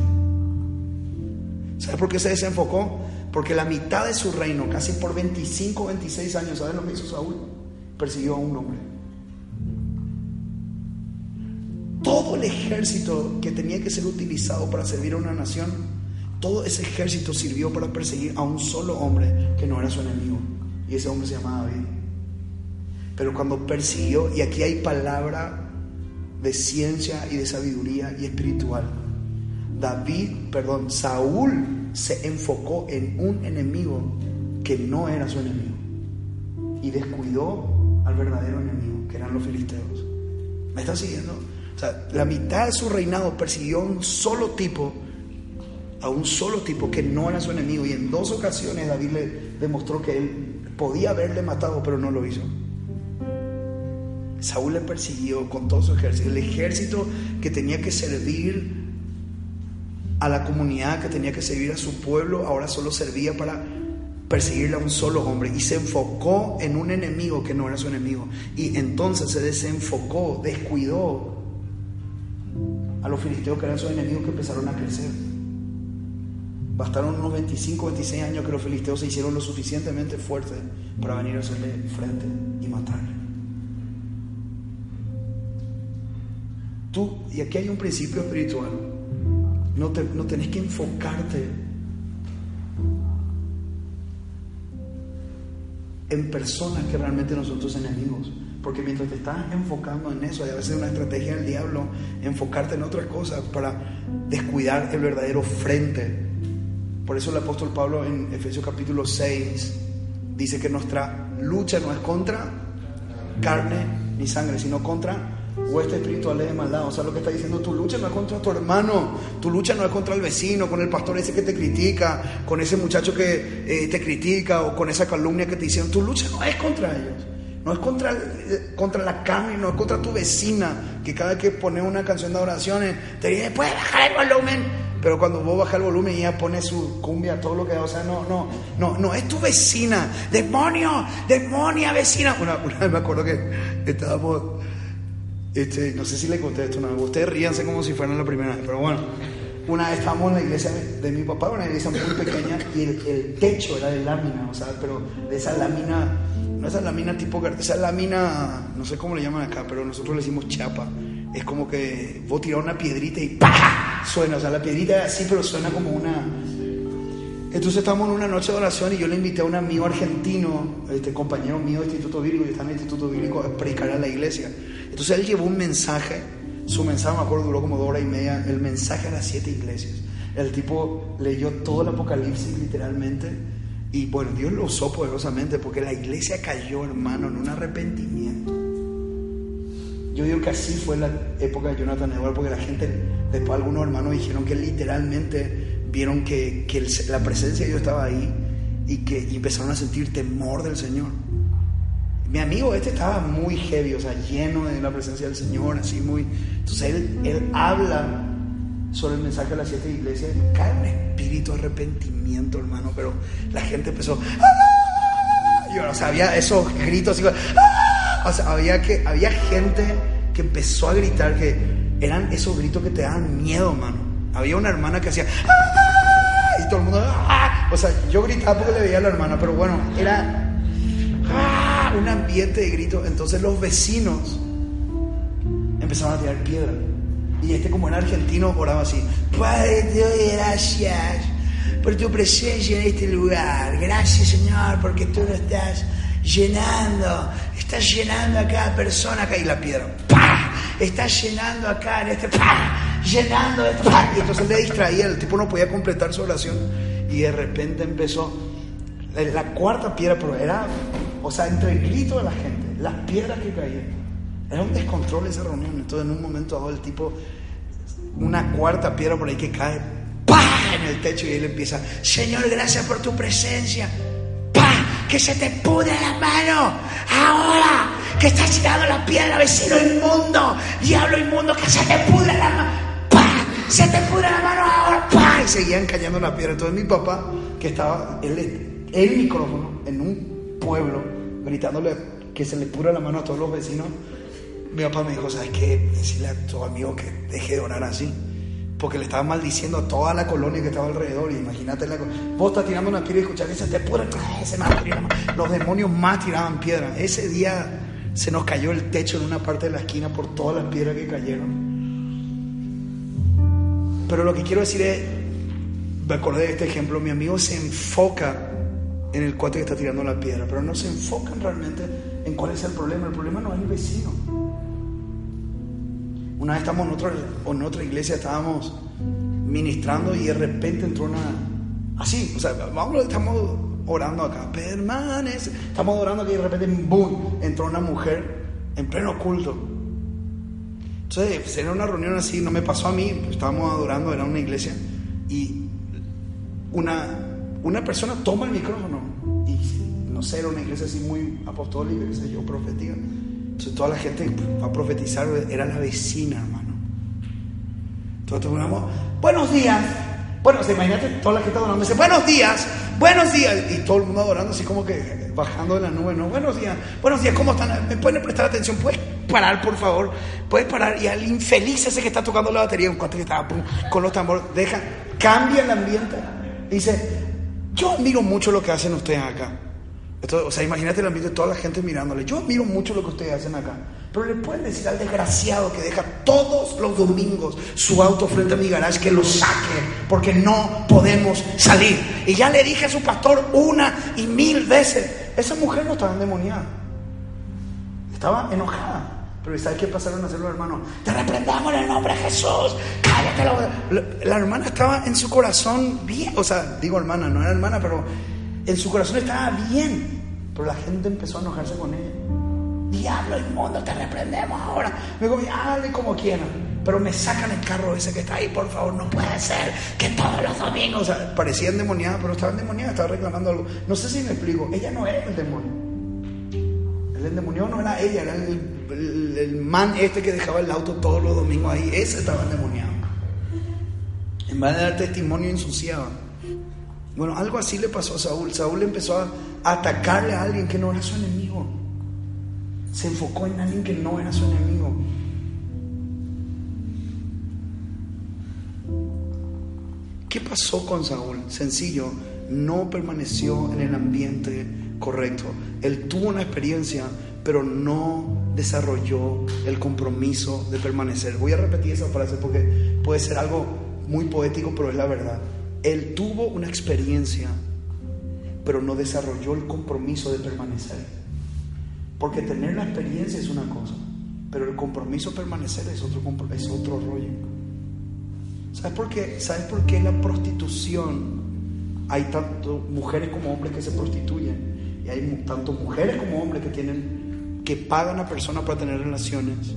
Speaker 3: ¿Sabes por qué se desenfocó? Porque la mitad de su reino, casi por 25, 26 años, ¿sabes lo que hizo Saúl? Persiguió a un hombre. Todo el ejército que tenía que ser utilizado para servir a una nación, todo ese ejército sirvió para perseguir a un solo hombre que no era su enemigo. Y ese hombre se llamaba David. Pero cuando persiguió, y aquí hay palabra de ciencia y de sabiduría y espiritual, David, perdón, Saúl se enfocó en un enemigo que no era su enemigo y descuidó al verdadero enemigo, que eran los filisteos. ¿Me están siguiendo? O sea, la mitad de su reinado persiguió a un solo tipo, a un solo tipo que no era su enemigo. Y en dos ocasiones David le demostró que él podía haberle matado, pero no lo hizo. Saúl le persiguió con todo su ejército. El ejército que tenía que servir a la comunidad, que tenía que servir a su pueblo, ahora solo servía para perseguirle a un solo hombre y se enfocó en un enemigo que no era su enemigo. Y entonces se desenfocó, descuidó a los filisteos que eran sus enemigos que empezaron a crecer. Bastaron unos 25, 26 años que los filisteos se hicieron lo suficientemente fuertes para venir a hacerle frente y matarle. Tú, y aquí hay un principio espiritual, no, te, no tenés que enfocarte en personas que realmente no son tus enemigos. Porque mientras te estás enfocando en eso, hay a veces una estrategia del diablo, enfocarte en otras cosas para descuidar el verdadero frente. Por eso el apóstol Pablo en Efesios capítulo 6 dice que nuestra lucha no es contra carne ni sangre, sino contra huestes espirituales de maldad. O sea, lo que está diciendo, tu lucha no es contra tu hermano, tu lucha no es contra el vecino, con el pastor ese que te critica, con ese muchacho que eh, te critica o con esa calumnia que te hicieron. Tu lucha no es contra ellos. No es contra, contra la carne, no es contra tu vecina, que cada vez que pone una canción de oraciones te dice, puedes bajar el volumen. Pero cuando vos bajas el volumen ella pone su cumbia, todo lo que da, o sea, no, no, no, no, es tu vecina, demonio, demonia vecina. Una, vez me acuerdo que estábamos, este, no sé si le conté esto una vez, ustedes ríanse como si fueran la primera vez, pero bueno, una vez estábamos en la iglesia de mi papá, una iglesia muy pequeña, y el, el techo era de lámina, o sea, pero de esa lámina, no esa lámina tipo, esa lámina, no sé cómo le llaman acá, pero nosotros le decimos chapa. Es como que vos tirás una piedrita y ¡pah! Suena, o sea, la piedrita es así, pero suena como una... Entonces estamos en una noche de oración y yo le invité a un amigo argentino, este compañero mío de Instituto Bíblico, que está en el Instituto Bíblico, a predicar a la iglesia. Entonces él llevó un mensaje, su mensaje, me acuerdo, duró como dos horas y media, el mensaje a las siete iglesias. El tipo leyó todo el Apocalipsis literalmente y bueno, Dios lo usó poderosamente porque la iglesia cayó, hermano, en un arrepentimiento. Yo digo que así fue la época de Jonathan Edwards porque la gente, después algunos hermanos dijeron que literalmente vieron que, que la presencia de Dios estaba ahí y que empezaron a sentir temor del Señor. Mi amigo este estaba muy heavy, o sea, lleno de la presencia del Señor, así muy... Entonces él, él habla sobre el mensaje de las siete iglesias cae un espíritu de arrepentimiento, hermano, pero la gente empezó... ¡Ah! Y, o sea, había esos gritos así, ¡Ah! o sea, había, que, había gente que empezó a gritar que eran esos gritos que te daban miedo, hermano. Había una hermana que hacía... ¡Ah! Y todo el mundo... ¡Ah! O sea, yo gritaba porque le veía a la hermana, pero bueno, era un ambiente de grito. Entonces los vecinos empezaron a tirar piedra. Y este, como era argentino, oraba así: Padre, te doy gracias por tu presencia en este lugar. Gracias, Señor, porque tú lo estás llenando. Estás llenando a cada persona acá. Y la piedra, ¡pah! Estás llenando acá en este, ¡pah! Llenando esto. Y entonces le distraía, el tipo no podía completar su oración. Y de repente empezó la, la cuarta piedra, pero era, o sea, entre el grito de la gente, las piedras que caían. Era un descontrol esa reunión. Entonces, en un momento dado, el tipo, una cuarta piedra por ahí que cae, ¡pah! en el techo y él empieza: Señor, gracias por tu presencia. ¡Pah! Que se te pudre la mano. Ahora que estás tirando la piedra, vecino inmundo, diablo inmundo, que se te pudre la mano. ¡Pah! Se te pudre la mano ahora. ¡Pah! Y seguían cayendo la piedra. Entonces, mi papá, que estaba, él, el micrófono en un pueblo, gritándole que se le pudra la mano a todos los vecinos. Mi papá me dijo, ¿sabes qué? Decirle a tu amigo que deje de orar así. Porque le estaba maldiciendo a toda la colonia que estaba alrededor. Y imagínate, la, vos estás tirando una piedra y escuchás que se te pudre. ¡ay, se me va a tirar! Los demonios más tiraban piedra. Ese día se nos cayó el techo en una parte de la esquina por todas las piedras que cayeron. Pero lo que quiero decir es, me acordé de este ejemplo, mi amigo se enfoca en el cuate que está tirando la piedra, pero no se enfocan realmente en cuál es el problema. El problema no es el vecino. Una vez estamos en, otro, en otra iglesia, estábamos ministrando y de repente entró una... Así, o sea, vamos, estamos orando acá, permanece. Estamos orando aquí y de repente, ¡boom! Entró una mujer en pleno culto. Entonces, era una reunión así, no me pasó a mí, estábamos adorando, era una iglesia, y una, una persona toma el micrófono, y no sé, era una iglesia así muy apostólica, qué sé yo, profética. Entonces toda la gente va a profetizar, era la vecina, hermano. Entonces ponemos, buenos días. Bueno, se imagínate toda la gente adorando, dice, buenos días, buenos días. Y todo el mundo adorando así como que bajando de la nube, ¿no? Buenos días, buenos días, ¿cómo están? ¿Me pueden prestar atención? ¿Puedes parar, por favor? ¿Puedes parar? Y al infeliz ese que está tocando la batería, un cuate que estaba con los tambores, deja, cambia el ambiente. Dice, yo admiro mucho lo que hacen ustedes acá. O sea, imagínate el ambiente de toda la gente mirándole. Yo admiro mucho lo que ustedes hacen acá. Pero le pueden decir al desgraciado que deja todos los domingos su auto frente a mi garage que lo saque porque no podemos salir. Y ya le dije a su pastor una y mil veces, esa mujer no estaba endemoniada. Estaba enojada. Pero ¿sabes qué pasaron a hacer los? Te reprendamos en el nombre de Jesús. Cállate. La, la hermana estaba en su corazón bien. O sea, digo hermana, no era hermana, pero en su corazón estaba bien. Pero la gente empezó a enojarse con ella. Diablo inmundo, te reprendemos ahora. Me digo, hable como quieran. Pero me sacan el carro ese que está ahí, por favor. No puede ser que todos los domingos. O sea, parecía endemoniada, pero estaba endemoniada, estaba reclamando algo. No sé si me explico. Ella no era el demonio. El endemoniado no era ella, era el man este que dejaba el auto todos los domingos ahí. Ese estaba endemoniado. En vez de dar testimonio, ensuciaba. Bueno, algo así le pasó a Saúl. Saúl empezó a atacarle a alguien que no era su enemigo. Se enfocó en alguien que no era su enemigo. ¿Qué pasó con Saúl? Sencillo, no permaneció en el ambiente correcto. Él tuvo una experiencia, pero no desarrolló el compromiso de permanecer. Voy a repetir esa frase porque puede ser algo muy poético, pero es la verdad. Él tuvo una experiencia, pero no desarrolló el compromiso de permanecer. Porque tener la experiencia es una cosa, pero el compromiso de permanecer es otro, es otro rollo. ¿Sabes por qué? ¿Sabes por qué la prostitución hay tanto mujeres como hombres que se prostituyen? Y hay tanto mujeres como hombres que tienen que pagan a personas para tener relaciones.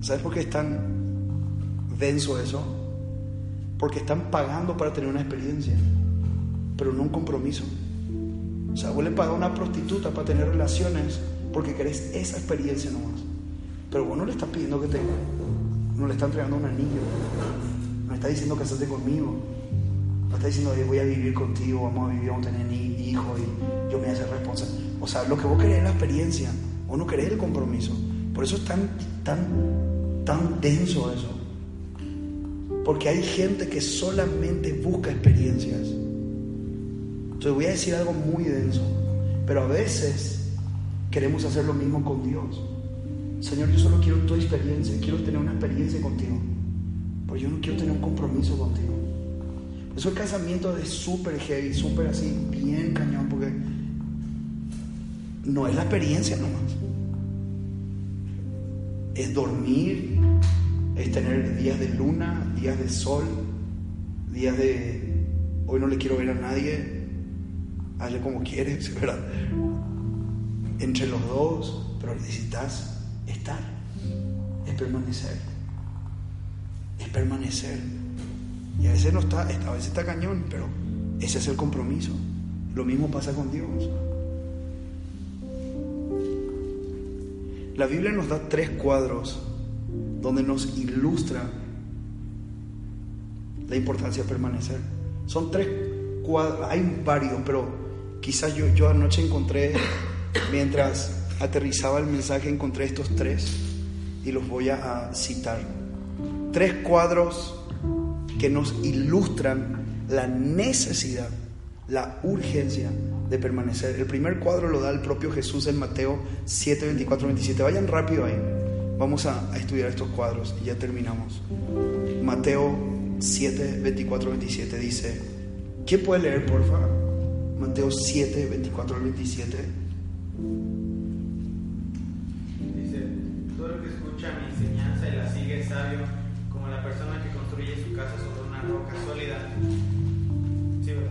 Speaker 3: ¿Sabes por qué es tan denso eso? Porque están pagando para tener una experiencia, pero no un compromiso. O sea, vos le pagas a una prostituta para tener relaciones porque querés esa experiencia nomás. Pero vos no le estás pidiendo que te. No le estás entregando un anillo. No le estás diciendo casate conmigo. No está diciendo voy a vivir contigo, vamos a vivir, vamos a tener hijos y yo me voy a hacer responsable. O sea, lo que vos querés es la experiencia. Vos no querés el compromiso. Por eso es tan, tan, tan denso eso. Porque hay gente que solamente busca experiencias. Entonces voy a decir algo muy denso, pero a veces queremos hacer lo mismo con Dios. Señor, yo solo quiero tu experiencia, quiero tener una experiencia contigo, pero yo no quiero tener un compromiso contigo. Por eso el casamiento es súper heavy, súper así, bien cañón, porque no es la experiencia nomás. Es dormir, es tener días de luna, días de sol, días de hoy no le quiero ver a nadie, hazle como quieres, ¿verdad? Entre los dos, pero necesitas estar, es permanecer, es permanecer. Y a veces no está, a veces está cañón, pero ese es el compromiso. Lo mismo pasa con Dios. La Biblia nos da tres cuadros donde nos ilustra la importancia de permanecer. Son tres cuadros, hay varios, pero quizás yo, anoche encontré, mientras aterrizaba el mensaje, encontré estos tres y los voy a, a citar. Tres cuadros que nos ilustran la necesidad, la urgencia de permanecer. El primer cuadro lo da el propio Jesús en Mateo 7, 24, 27. Vayan rápido ahí. Vamos a, a estudiar estos cuadros y ya terminamos. Mateo 7, 24, 27 dice, ¿quién puede leer, por favor? Mateo 7, 24 al 27.
Speaker 4: Dice, todo el que escucha mi enseñanza y la sigue es sabio, como la persona que construye su casa sobre una roca sólida. Sí, ¿verdad?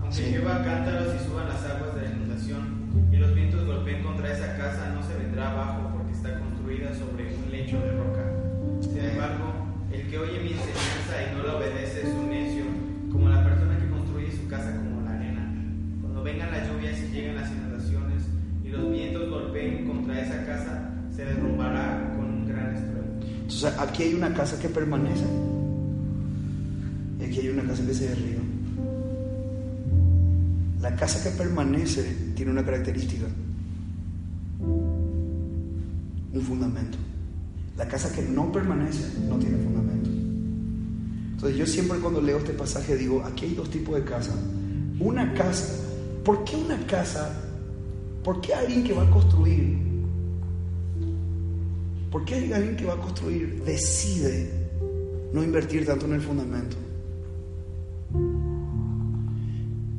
Speaker 4: Aunque
Speaker 3: Sí.
Speaker 4: llueva cántaros y suban las aguas de la inundación y los vientos golpeen contra esa casa, no se vendrá abajo construida sobre un lecho de roca. Sin embargo, el que oye mi enseñanza y no la obedece es un necio, como la persona que construye su casa como la arena. Cuando vengan las lluvias y lleguen las inundaciones y los vientos golpeen contra esa casa, se derrumbará con un gran estruendo.
Speaker 3: Entonces aquí hay una casa que permanece y aquí hay una casa que se derriba. La casa que permanece tiene una característica un fundamento. La casa que no permanece no tiene fundamento. Entonces yo siempre cuando leo este pasaje digo, aquí hay dos tipos de casa. Una casa, ¿por qué una casa? ¿Por qué alguien que va a construir? ¿Por qué alguien que va a construir decide no invertir tanto en el fundamento?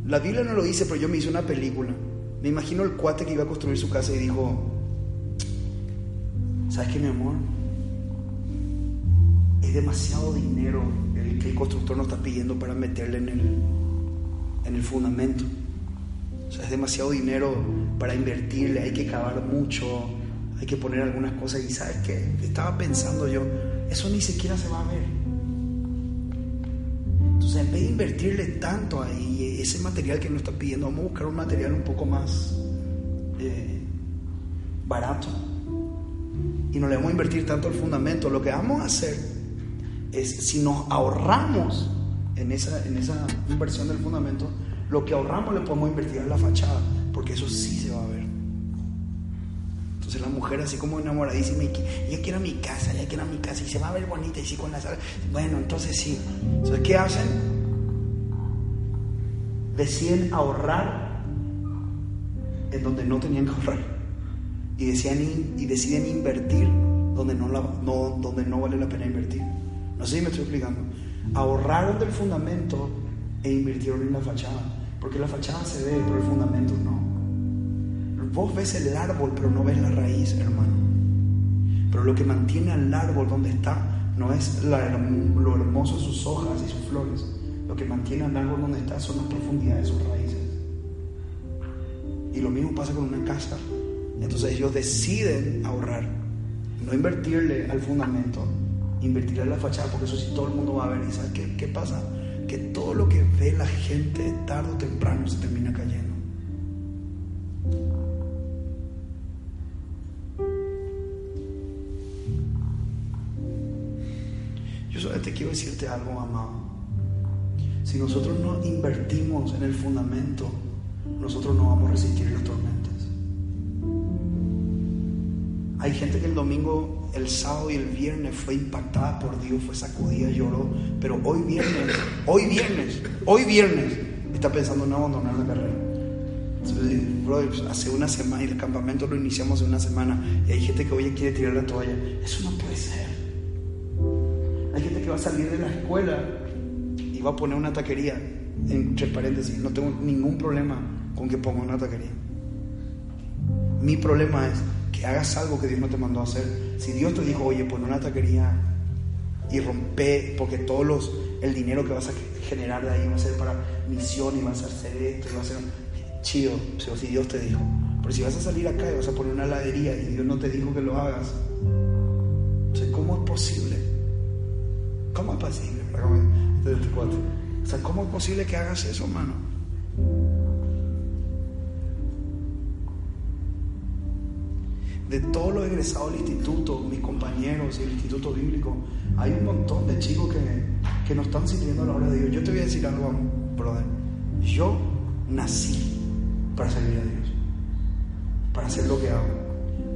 Speaker 3: La Biblia no lo dice, pero yo me hice una película. Me imagino el cuate que iba a construir su casa y dijo, ¿sabes qué, mi amor? Es demasiado dinero el que el constructor nos está pidiendo para meterle en el, en el fundamento. O sea, es demasiado dinero para invertirle, hay que cavar mucho, hay que poner algunas cosas. Y ¿sabes qué? Estaba pensando yo, eso ni siquiera se va a ver. Entonces, en vez de invertirle tanto ahí, ese material que nos está pidiendo, vamos a buscar un material un poco más eh, barato. Y no le vamos a invertir tanto al fundamento. Lo que vamos a hacer es, si nos ahorramos en esa, en esa inversión del fundamento, lo que ahorramos le podemos invertir en la fachada, porque eso sí se va a ver. Entonces la mujer así como enamoradísima, y que, ella quiere mi casa, ella quiere mi casa, y se va a ver bonita, y sí con la sala. Bueno, entonces sí. Entonces, ¿qué hacen? Deciden ahorrar en donde no tenían que ahorrar. Y, decían, y deciden invertir donde no vale la pena invertir. No sé si me estoy explicando. Ahorraron del fundamento e invirtieron en la fachada. Porque la fachada se ve, pero el fundamento no. Vos ves el árbol, pero no ves la raíz, hermano. Pero lo que mantiene al árbol donde está no es la, lo hermoso de sus hojas y sus flores. Lo que mantiene al árbol donde está son las profundidades de sus raíces. Y lo mismo pasa con una casa. Entonces ellos deciden ahorrar, no invertirle al fundamento, invertirle a la fachada, porque eso sí todo el mundo va a ver. ¿Y sabes qué, qué pasa? Que todo lo que ve la gente tarde o temprano se termina cayendo. Yo solo te quiero decirte algo, amado. Si nosotros no invertimos en el fundamento, nosotros no vamos a resistir las tormentas. Hay gente que el domingo, el sábado y el viernes fue impactada por Dios, fue sacudida, lloró, pero hoy viernes, hoy viernes, hoy viernes está pensando en abandonar la carrera. Entonces, hace una semana y el campamento lo iniciamos hace una semana y hay gente que hoy quiere tirar la toalla. Eso no puede ser. Hay gente que va a salir de la escuela y va a poner una taquería, entre paréntesis, no tengo ningún problema con que ponga una taquería. Mi problema es hagas algo que Dios no te mandó a hacer. Si Dios te dijo, oye, pon una taquería y rompe, porque todos los, el dinero que vas a generar de ahí va a ser para misión y vas a hacer esto va a ser chido, pero si Dios te dijo. Pero si vas a salir acá y vas a poner una heladería y Dios no te dijo que lo hagas, ¿cómo es posible? ¿Cómo es posible? O sea, ¿cómo es posible que hagas eso, hermano? De todos los egresados del instituto, mis compañeros y el instituto bíblico, hay un montón de chicos que, que no están sirviendo a la hora de Dios. Yo te voy a decir algo, brother. Yo nací para servir a Dios, para hacer lo que hago.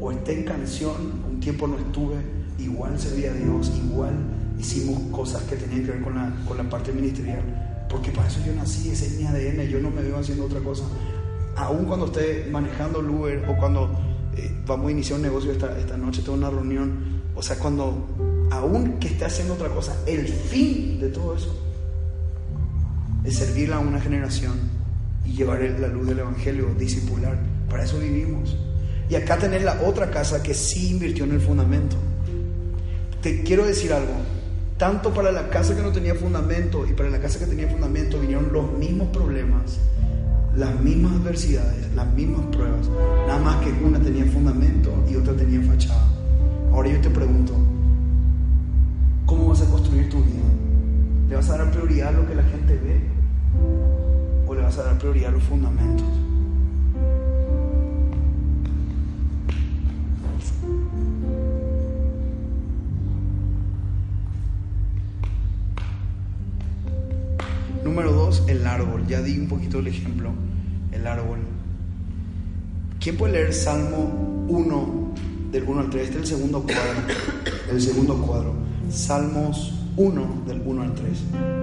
Speaker 3: O esté en canción, un tiempo no estuve, igual serví a Dios, igual hicimos cosas que tenían que ver con la, con la parte ministerial. Porque para eso yo nací, ese es mi ADN, yo no me veo haciendo otra cosa. Aún cuando esté manejando el Uber o cuando eh, vamos a iniciar un negocio esta, esta noche, tengo una reunión. O sea, cuando, aún que esté haciendo otra cosa, el fin de todo eso es servir a una generación y llevar la luz del Evangelio, discipular. Para eso vivimos. Y acá tenés la otra casa que sí invirtió en el fundamento. Te quiero decir algo. Tanto para la casa que no tenía fundamento y para la casa que tenía fundamento vinieron los mismos problemas, las mismas adversidades, las mismas pruebas, nada más que una tenía fundamento y otra tenía fachada. Ahora yo te pregunto, ¿cómo vas a construir tu vida? ¿Le vas a dar prioridad a lo que la gente ve o le vas a dar prioridad a los fundamentos? El árbol, ya di un poquito el ejemplo, el árbol. ¿Quién puede leer Salmo 1 del 1 al 3? Este es el segundo cuadro, el segundo cuadro. Salmos 1 del 1 al 3.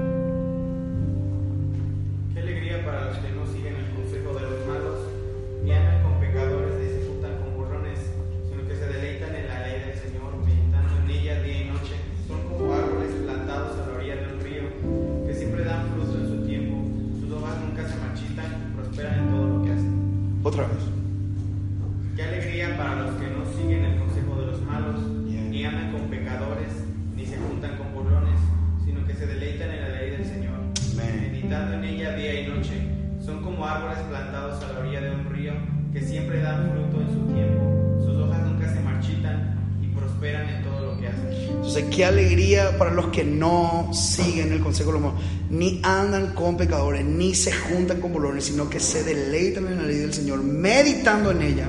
Speaker 4: Siguen el consejo de los malos, ni andan con pecadores, ni se juntan con
Speaker 3: bolones, sino que se deleitan en la ley del Señor, meditando en ella.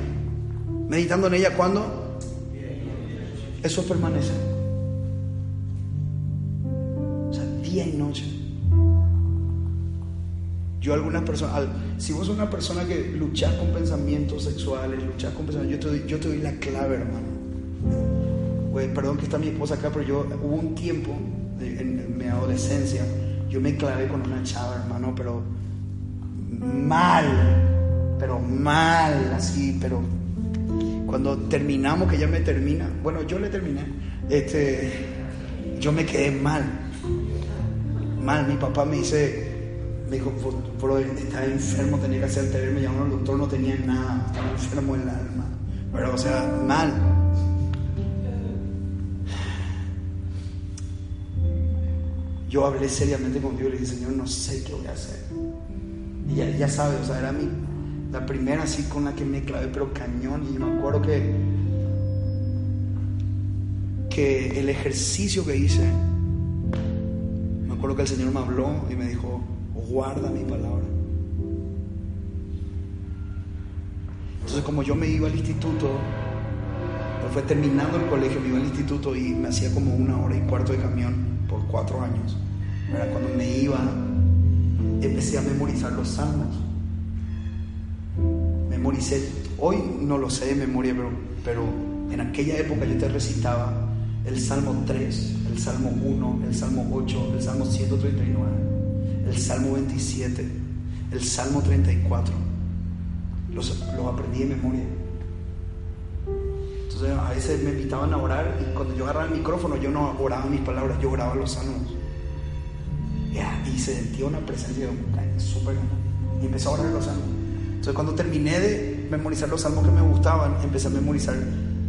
Speaker 3: Meditando en ella, ¿cuándo? Eso permanece. O sea, día y noche. Yo algunas personas, si vos sos una persona que luchas con pensamientos sexuales, luchas con pensamientos, yo te doy, la clave, hermano. Güey, perdón que está mi esposa acá, pero yo hubo un tiempo en, adolescencia, yo me clavé con una chava, hermano, pero mal, pero mal, así, pero cuando terminamos, que ella me termina, bueno, yo le terminé, este, yo me quedé mal, mal. Mi papá me dice, me dijo, "Vos, bro, estaba enfermo, tenía que hacer TV, me llamó el doctor, no tenía nada, estaba enfermo el alma, pero o sea, mal. Yo hablé seriamente con y le dije, Señor, no sé qué voy a hacer. Y ya, ya sabe, o sea, era mi, la primera así con la que me clavé, pero cañón. Y me acuerdo que, que el ejercicio que hice, me acuerdo que el Señor me habló y me dijo, guarda mi palabra. Entonces como yo me iba al instituto, fue terminando el colegio, me iba al instituto y me hacía como una hora y cuarto de camión por cuatro años. ¿verdad? Cuando me iba, empecé a memorizar los salmos. Memoricé, hoy no lo sé de memoria, pero, pero en aquella época yo te recitaba el Salmo 3, el Salmo 1, el Salmo 8, el Salmo 139, el Salmo 27, el Salmo 34. Los, los aprendí de memoria. Entonces a veces me invitaban a orar y cuando yo agarraba el micrófono yo no oraba mis palabras, yo oraba los salmos. Ya, Y se sentía una presencia de un súper. Y empecé a orar los salmos. Entonces cuando terminé de memorizar los salmos que me gustaban, empecé a memorizar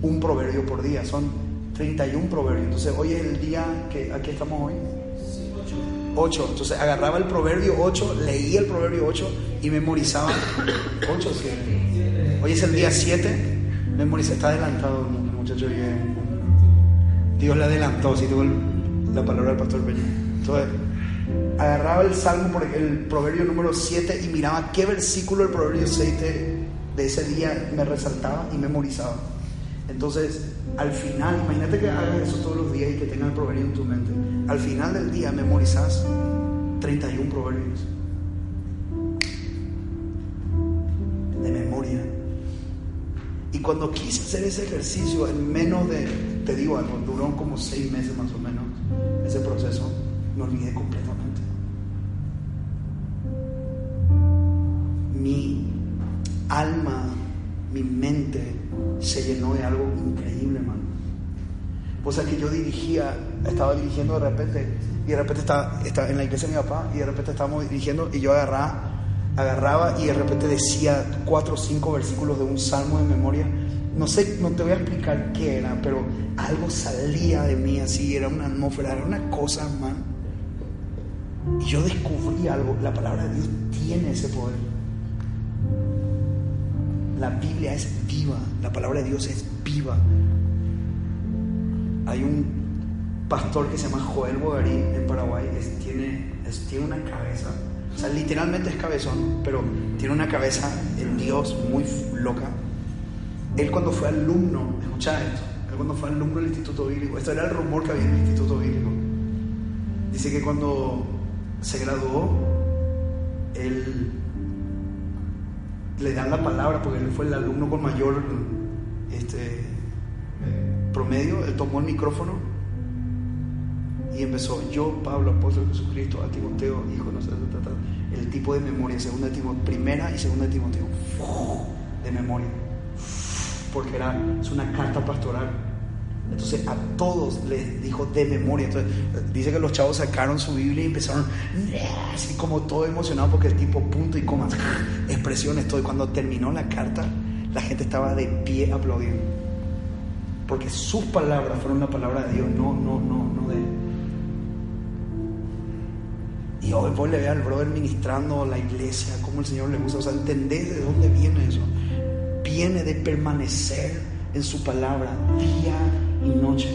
Speaker 3: un proverbio por día. Son 31 proverbios. Entonces hoy es el día que aquí estamos hoy. 8. Entonces agarraba el proverbio 8, leía el proverbio 8 y memorizaba 8. Hoy es el día 7. Memoriza, está adelantado el muchacho. y, Dios le adelantó, si tuvo la palabra del pastor Peña. Entonces, agarraba el salmo, por el proverbio número 7 y miraba qué versículo del proverbio 6 de, de ese día me resaltaba y memorizaba. Entonces, al final, imagínate que hagas eso todos los días y que tengas el proverbio en tu mente. Al final del día memorizas 31 proverbios cuando quise hacer ese ejercicio, en menos de, te digo duró como seis meses más o menos ese proceso, me olvidé completamente. Mi alma, mi mente se llenó de algo increíble, hermano. O sea que yo dirigía, estaba dirigiendo de repente, y de repente estaba, estaba en la iglesia de mi papá, y de repente estábamos dirigiendo, y yo agarraba, agarraba y de repente decía cuatro o cinco versículos de un salmo de memoria. No sé, no te voy a explicar qué era, pero algo salía de mí así, era una atmósfera, era una cosa, hermano. Y yo descubrí algo, la palabra de Dios tiene ese poder. La Biblia es viva, la palabra de Dios es viva. Hay un pastor que se llama Joel Bogarín en Paraguay, tiene, tiene una cabeza, o sea, literalmente es cabezón, pero tiene una cabeza en Dios muy loca. Él cuando fue alumno, escucha esto, él cuando fue alumno del Instituto Bíblico, esto era el rumor que había en el Instituto Bíblico, dice que cuando se graduó, él le dan la palabra porque él fue el alumno con mayor este, promedio, él tomó el micrófono y empezó, yo, Pablo, apóstol de Jesucristo, a Timoteo, hijo, no sé, el tipo de memoria, segunda de Timoteo, primera y segunda de Timoteo, de memoria, porque era, es una carta pastoral. Entonces a todos les dijo de memoria. Entonces dice que los chavos sacaron su Biblia y empezaron así como todo emocionado porque el tipo punto y coma, expresiones, todo. Y cuando terminó la carta, la gente estaba de pie aplaudiendo. Porque sus palabras fueron la palabra de Dios, no, no, no, no de él. Y hoy vos le ve al brother ministrando la iglesia, cómo el Señor le usa. O sea, entendés de dónde viene eso. Viene de permanecer en su palabra día y noche.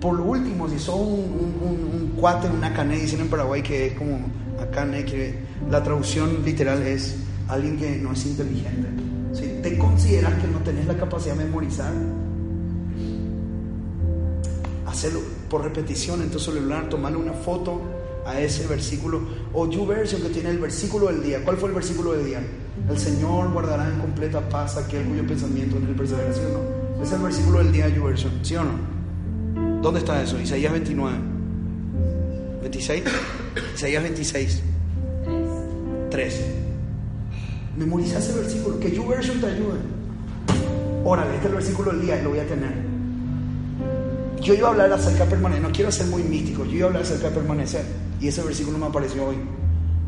Speaker 3: Por lo último, si sos un, un, un, un una cané, dicen en Paraguay que es como acá, que la traducción literal es alguien que no es inteligente. Si te consideras que no tenés la capacidad de memorizar, hacerlo por repetición en tu celular, tomarle una foto a ese versículo o YouVersion que tiene el versículo del día. ¿Cuál fue el versículo del día? El Señor guardará en completa paz aquel cuyo pensamiento en él persevera, ¿sí no? Es el versículo del día de YouVersion, ¿sí o no? ¿Dónde está eso? Isaías 29. ¿26? Isaías 26. 3. Memoriza ese versículo, que YouVersion te ayude. Órale, este es el versículo del día y lo voy a tener. Yo iba a hablar acerca de permanecer, no quiero ser muy místico, yo iba a hablar acerca de permanecer. Y ese versículo me apareció hoy.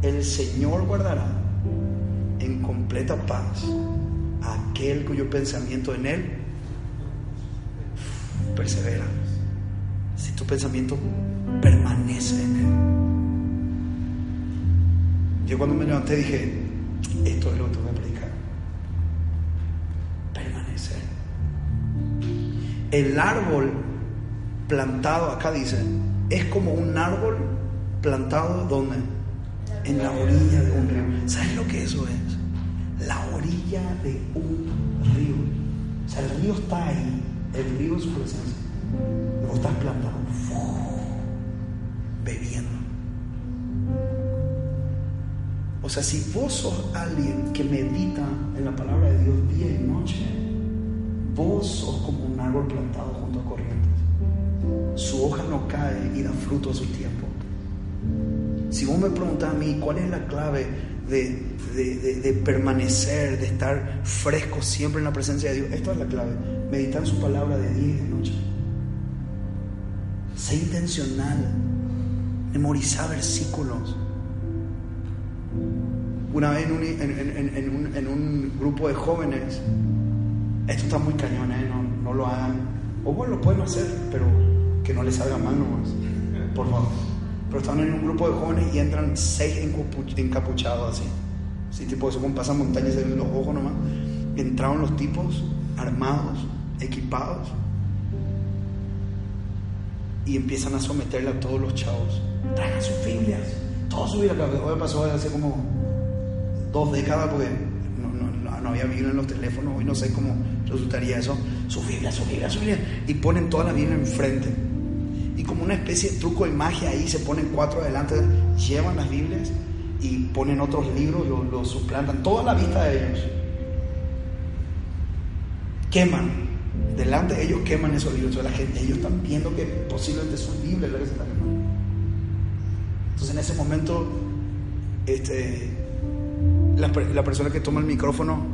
Speaker 3: El Señor guardará en completa paz aquel cuyo pensamiento en Él persevera. Si tu pensamiento permanece en Él. Yo cuando me levanté dije, esto es lo que tengo que predicar. Permanecer. El árbol plantado, acá dice, es como un árbol plantado donde? En la orilla de un río. ¿Sabes lo que eso es? La orilla de un río. O sea, el río está ahí, el río en su presencia. Vos estás plantado, bebiendo. O sea, si vos sos alguien que medita en la palabra de Dios día y noche, vos sos como un árbol plantado. Su hoja no cae y da fruto a su tiempo. Si vos me preguntás a mí cuál es la clave de, permanecer, de estar fresco siempre en la presencia de Dios, esta es la clave. Meditar su palabra de día y de noche. Sé intencional. Memorizar versículos. Una vez en un, grupo de jóvenes, esto está muy cañón, ¿eh? no lo hagan. O bueno, lo pueden hacer, pero que no les salga mal nomás, por favor. Pero estaban en un grupo de jóvenes y entran seis encapuchados así. Así tipo eso, como pasan montañas de los ojos nomás. Entraron los tipos armados, equipados, y empiezan a someterle a todos los chavos. Traigan sus Biblias, todos sus Biblias. Hoy pasó hace como dos décadas porque no, no, había Biblia en los teléfonos. Hoy no sé cómo resultaría eso. Su Biblia, su Biblia, su Biblia. Y ponen toda la Biblia enfrente. Y como una especie de truco de magia ahí se ponen cuatro adelante, llevan las Biblias y ponen otros libros, los lo suplantan, toda la vista de ellos. Queman, delante de ellos queman esos libros. Entonces la gente, ellos están viendo que posiblemente son Biblia la que quemando. Entonces en ese momento, este, la, la persona que toma el micrófono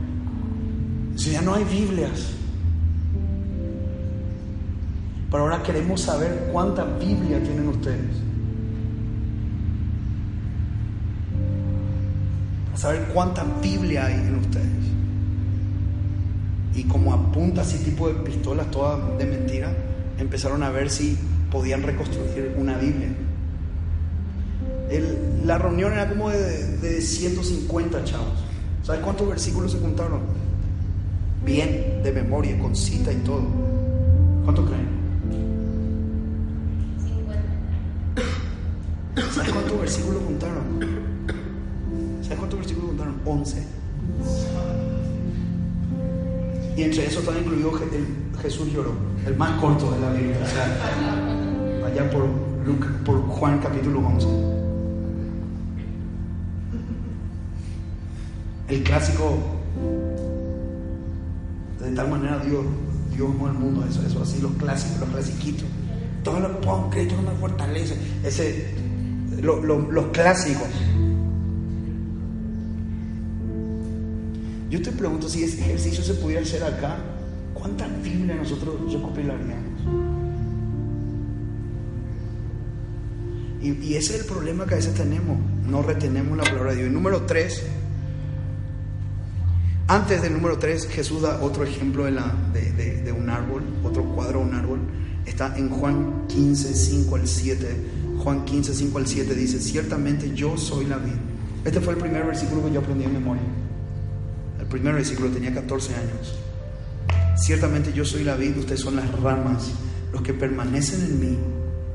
Speaker 3: dice, ya no hay Biblias. Pero ahora queremos saber cuánta Biblia tienen ustedes. Saber cuánta Biblia hay en ustedes. Y como apunta así tipo de pistolas todas de mentira, empezaron a ver si podían reconstruir una Biblia. El, la reunión era como de, de 150 chavos. ¿Sabes cuántos versículos se contaron? Bien, de memoria, con cita y todo. ¿Cuánto creen? ¿Sabes cuántos versículos contaron? ¿Sabes cuántos versículos contaron? 11. Y entre eso también incluyó el Jesús lloró, el más corto de la Biblia. O sea, allá por, Luke, por Juan capítulo 11. El clásico, de tal manera Dios, Dios amó al mundo, eso, eso así, los clásicos, los clasiquitos. Todo lo pongo, Cristo no me fortalece. Ese, lo- los clásicos. Yo te pregunto si ese ejercicio se pudiera hacer acá, ¿cuántas Biblias nosotros recopilaríamos? Y, y ese es el problema que a veces tenemos, no retenemos la palabra de Dios. Y número tres, antes del número 3, Jesús da otro ejemplo de, la, de, de- de un árbol, otro cuadro de un árbol. Está en Juan 15, 5 al 7. Juan 15, 5 al 7 dice, ciertamente yo soy la vid. Este fue el primer versículo que yo aprendí en memoria. El primer versículo tenía 14 años. Ciertamente yo soy la vid, ustedes son las ramas, los que permanecen en mí.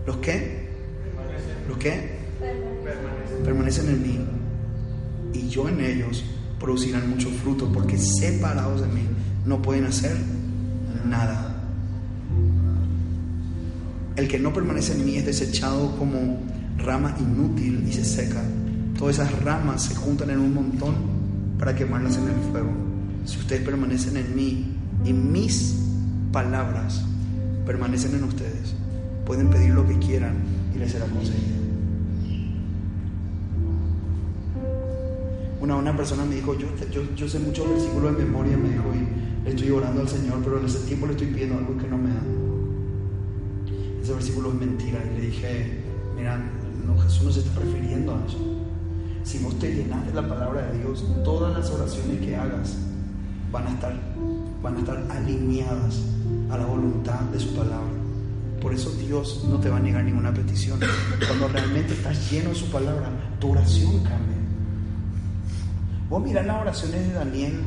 Speaker 3: ¿Los qué? ¿Los qué? Permanecen en mí y yo en ellos producirán mucho fruto, porque separados de mí no pueden hacer nada. El que no permanece en mí es desechado como rama inútil y se seca. Todas esas ramas se juntan en un montón para quemarlas en el fuego. Si ustedes permanecen en mí y mis palabras permanecen en ustedes, pueden pedir lo que quieran y les será concedido. Una, una persona me dijo, yo, yo, yo sé muchos versículos de memoria, me dijo, y le estoy orando al Señor, pero en ese tiempo le estoy pidiendo algo que no me da. Ese versículo es mentira. Y le dije, mira, no, Jesús no se está refiriendo a eso. Si vos te llenas de la palabra de Dios, todas las oraciones que hagas van a estar, van a estar alineadas a la voluntad de su palabra. Por eso Dios no te va a negar ninguna petición. Cuando realmente estás lleno de su palabra, tu oración cambia. Vos mirás las oraciones de Daniel,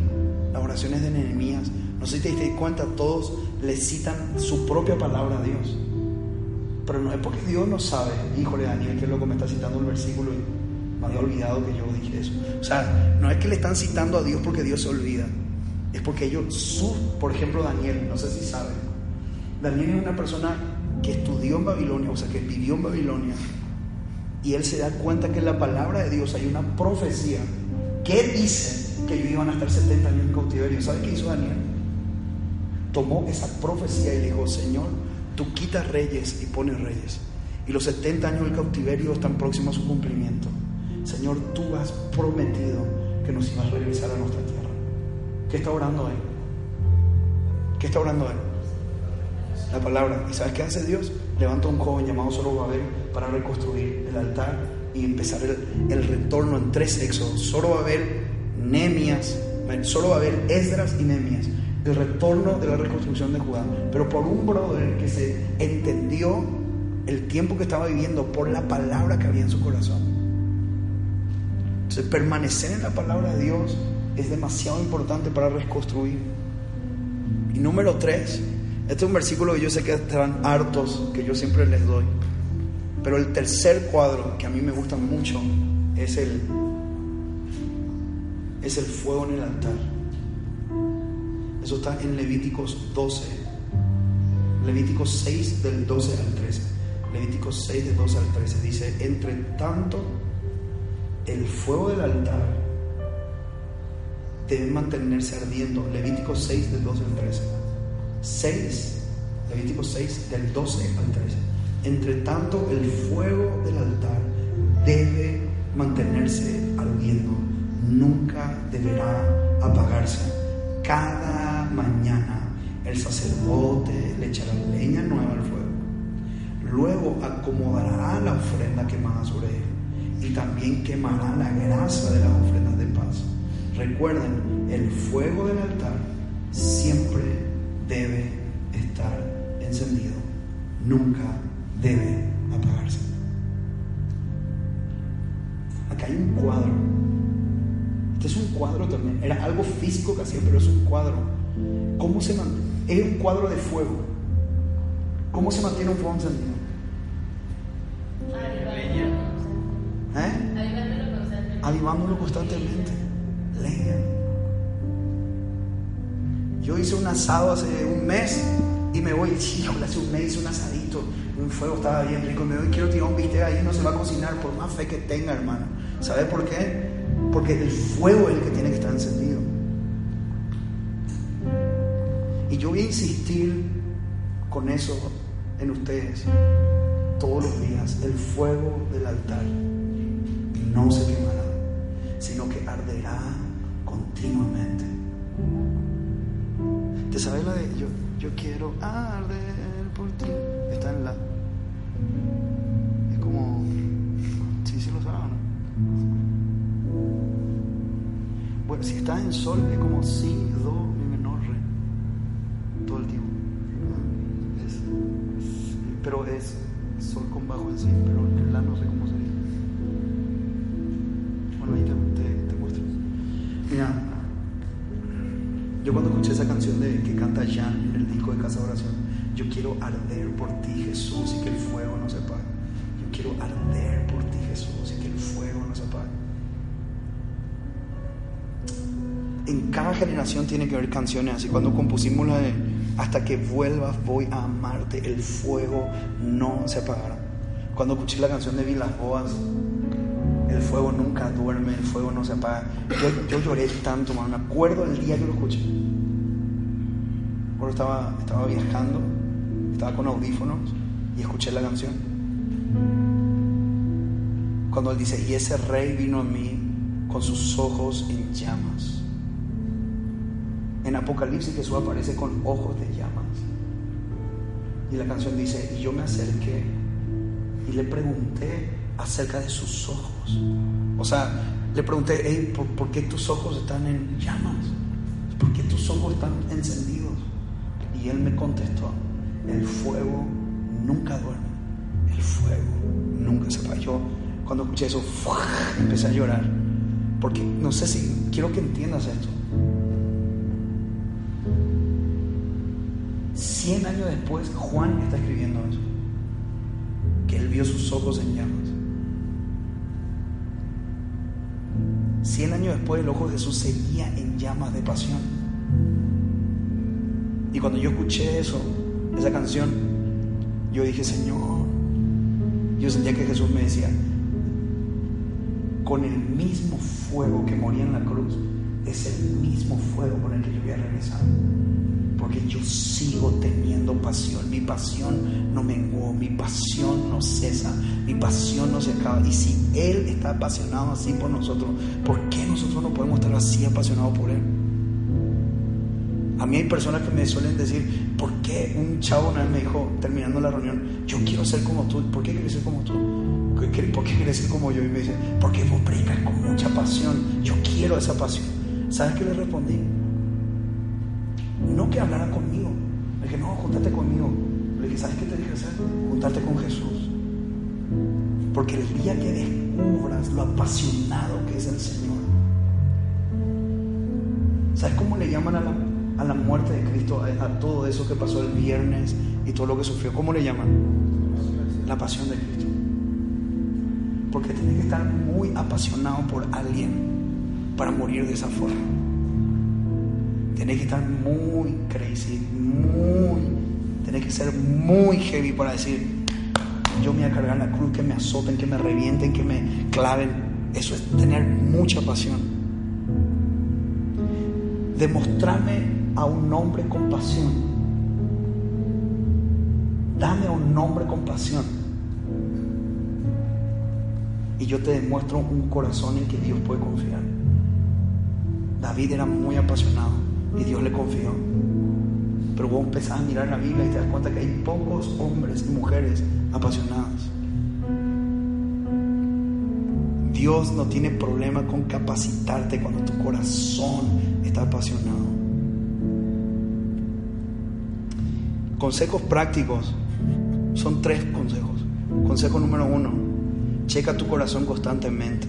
Speaker 3: las oraciones de Nehemías, no sé si te diste cuenta, todos le citan su propia palabra a Dios. Pero no es porque Dios no sabe, híjole Daniel, que loco me está citando el versículo y me había olvidado que yo dije eso. O sea, no es que le están citando a Dios porque Dios se olvida, es porque ellos, su, por ejemplo Daniel, no sé si saben, Daniel es una persona que estudió en Babilonia, o sea, que vivió en Babilonia, y él se da cuenta que en la palabra de Dios hay una profecía que dice que ellos iban a estar 70 años en cautiverio. ¿Sabe qué hizo Daniel? Tomó esa profecía y dijo, Señor, tú quitas reyes y pones reyes. Y los 70 años del cautiverio están próximos a su cumplimiento. Señor, tú has prometido que nos ibas a regresar a nuestra tierra. ¿Qué está orando él? ¿Qué está orando él? La palabra. ¿Y sabes qué hace Dios? Levanta un joven llamado Zorobabel para reconstruir el altar y empezar el, retorno en tres éxodos. Zorobabel, Nehemías, Zorobabel, Esdras y Nehemías. El retorno de la reconstrucción de Judá. Pero por un brother que se entendió el tiempo que estaba viviendo por la palabra que había en su corazón. Entonces, permanecer en la palabra de Dios es demasiado importante para reconstruir. Y número tres, este es un versículo que yo sé que estarán hartos, que yo siempre les doy. Pero el tercer cuadro que a mí me gusta mucho es el, es el fuego en el altar. Eso está en Levíticos 12. Levíticos 6 del 12 al 13. Levíticos 6 del 12 al 13 dice, entre tanto, el fuego del altar debe mantenerse ardiendo. Levíticos 6 del 12 al 13. 6, Levíticos 6 del 12 al 13. Entre tanto, el fuego del altar debe mantenerse ardiendo. Nunca deberá apagarse. Cada mañana el sacerdote le echará leña nueva al fuego. Luego acomodará la ofrenda quemada sobre él y también quemará la grasa de las ofrendas de paz. Recuerden, el fuego del altar siempre debe estar encendido, nunca Era algo físico que hacía, pero es un cuadro. ¿Cómo se mantiene? Es un cuadro de fuego. ¿Cómo se mantiene un fuego encendido? ¿Eh? Avivándolo constantemente. Leña. Yo hice un asado hace un mes y me voy, híjole, hace un mes hice un asadito, un fuego estaba bien rico, me voy, quiero tirar un bistec ahí, no se va a cocinar por más fe que tenga, hermano. ¿Sabe por qué? Porque el fuego es el que tiene que estar encendido. Y yo voy a insistir con eso en ustedes todos los días. El fuego del altar no se quemará, sino que arderá continuamente. ¿Te sabes la de yo, yo quiero arder por ti? Está en la. Si estás en sol es como si, do, mi menor, re. Todo el tiempo. Pero es sol con bajo en sí, pero en la no sé cómo sería. Bueno, ahí te, te, muestro. Mira, yo cuando escuché esa canción de, que canta Jan en el disco de Casa Oración, yo quiero arder por ti, Jesús, y que el fuego no se apague. Yo quiero arder por ti, Jesús, y que el fuego no se apague. En cada generación tiene que haber canciones así. Cuando compusimos la de Hasta que vuelvas voy a amarte, el fuego no se apagará. Cuando escuché la canción de Vilas Boas, el fuego nunca duerme, el fuego no se apaga. Yo, lloré tanto, me acuerdo el día que lo escuché. Cuando estaba viajando, estaba con audífonos y escuché la canción. Cuando él dice, y ese rey vino a mí con sus ojos en llamas. En Apocalipsis Jesús aparece con ojos de llamas. Y la canción dice, y yo me acerqué y le pregunté acerca de sus ojos. O sea, le pregunté, "Ey, ¿por, por qué tus ojos están en llamas? ¿Por qué tus ojos están encendidos? Y él me contestó, el fuego nunca duerme, el fuego nunca se. Yo cuando escuché eso, empecé a llorar. Porque no sé si, quiero que entiendas esto. Cien años después, Juan está escribiendo eso. Que él vio sus ojos en llamas. Cien años después, el ojo de Jesús seguía en llamas de pasión. Y cuando yo escuché eso, esa canción, yo dije, Señor, yo sentía que Jesús me decía, con el mismo fuego que moría en la cruz, es el mismo fuego con el que yo voy a regresar. Porque yo sigo teniendo pasión. Mi pasión no menguó, mi pasión no cesa, mi pasión no se acaba. Y si Él está apasionado así por nosotros, ¿por qué nosotros no podemos estar así apasionados por Él? A mí hay personas que me suelen decir, ¿por qué un chavo una me dijo, terminando la reunión, yo quiero ser como tú? ¿Por qué quieres ser como tú? ¿Qué- qué- ¿Por qué quieres ser como yo? Y me dice, porque vos predicas con mucha pasión. Yo quiero esa pasión. ¿Sabes qué le respondí? No que hablara conmigo. Le dije, no, júntate conmigo. Le dije, ¿sabes qué te dije hacer? Juntarte con Jesús. Porque el día que descubras lo apasionado que es el Señor, ¿sabes cómo le llaman a la, a la muerte de Cristo, a, a todo eso que pasó el viernes y todo lo que sufrió? ¿Cómo le llaman? La pasión de Cristo. Porque tiene que estar muy apasionado por alguien para morir de esa forma. Tenés que estar muy crazy, muy. Tenés que ser muy heavy para decir: Yo me voy a cargar la cruz, que me azoten, que me revienten, que me claven. Eso es tener mucha pasión. Demostrarme a un hombre con pasión. Dame a un hombre con pasión. Y yo te demuestro un corazón en que Dios puede confiar. David era muy apasionado y Dios le confió. Pero vos empezás a mirar la Biblia y te das cuenta que hay pocos hombres y mujeres apasionados. Dios no tiene problema con capacitarte cuando tu corazón está apasionado. Consejos prácticos. Son tres consejos. Consejo número uno. Checa tu corazón constantemente.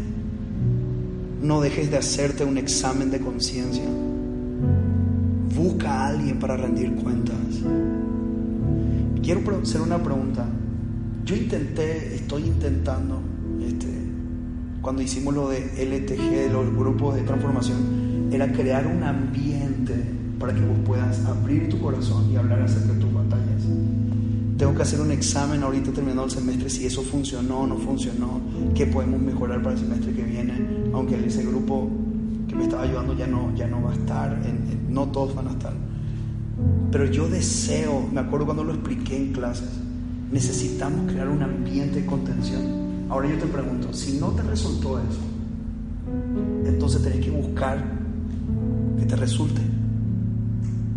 Speaker 3: No dejes de hacerte un examen de conciencia. Busca a alguien para rendir cuentas. Quiero hacer una pregunta. Yo intenté, estoy intentando, este, cuando hicimos lo de LTG, los grupos de transformación, era crear un ambiente para que vos puedas abrir tu corazón y hablar acerca de tus batallas. tengo que hacer un examen ahorita terminando el semestre si eso funcionó o no funcionó, qué podemos mejorar para el semestre que viene, aunque ese grupo me estaba ayudando ya no, ya no va a estar, no todos van a estar. Pero yo deseo, me acuerdo cuando lo expliqué en clases, necesitamos crear un ambiente de contención. Ahora yo te pregunto, si no te resultó eso, entonces tenés que buscar que te resulte.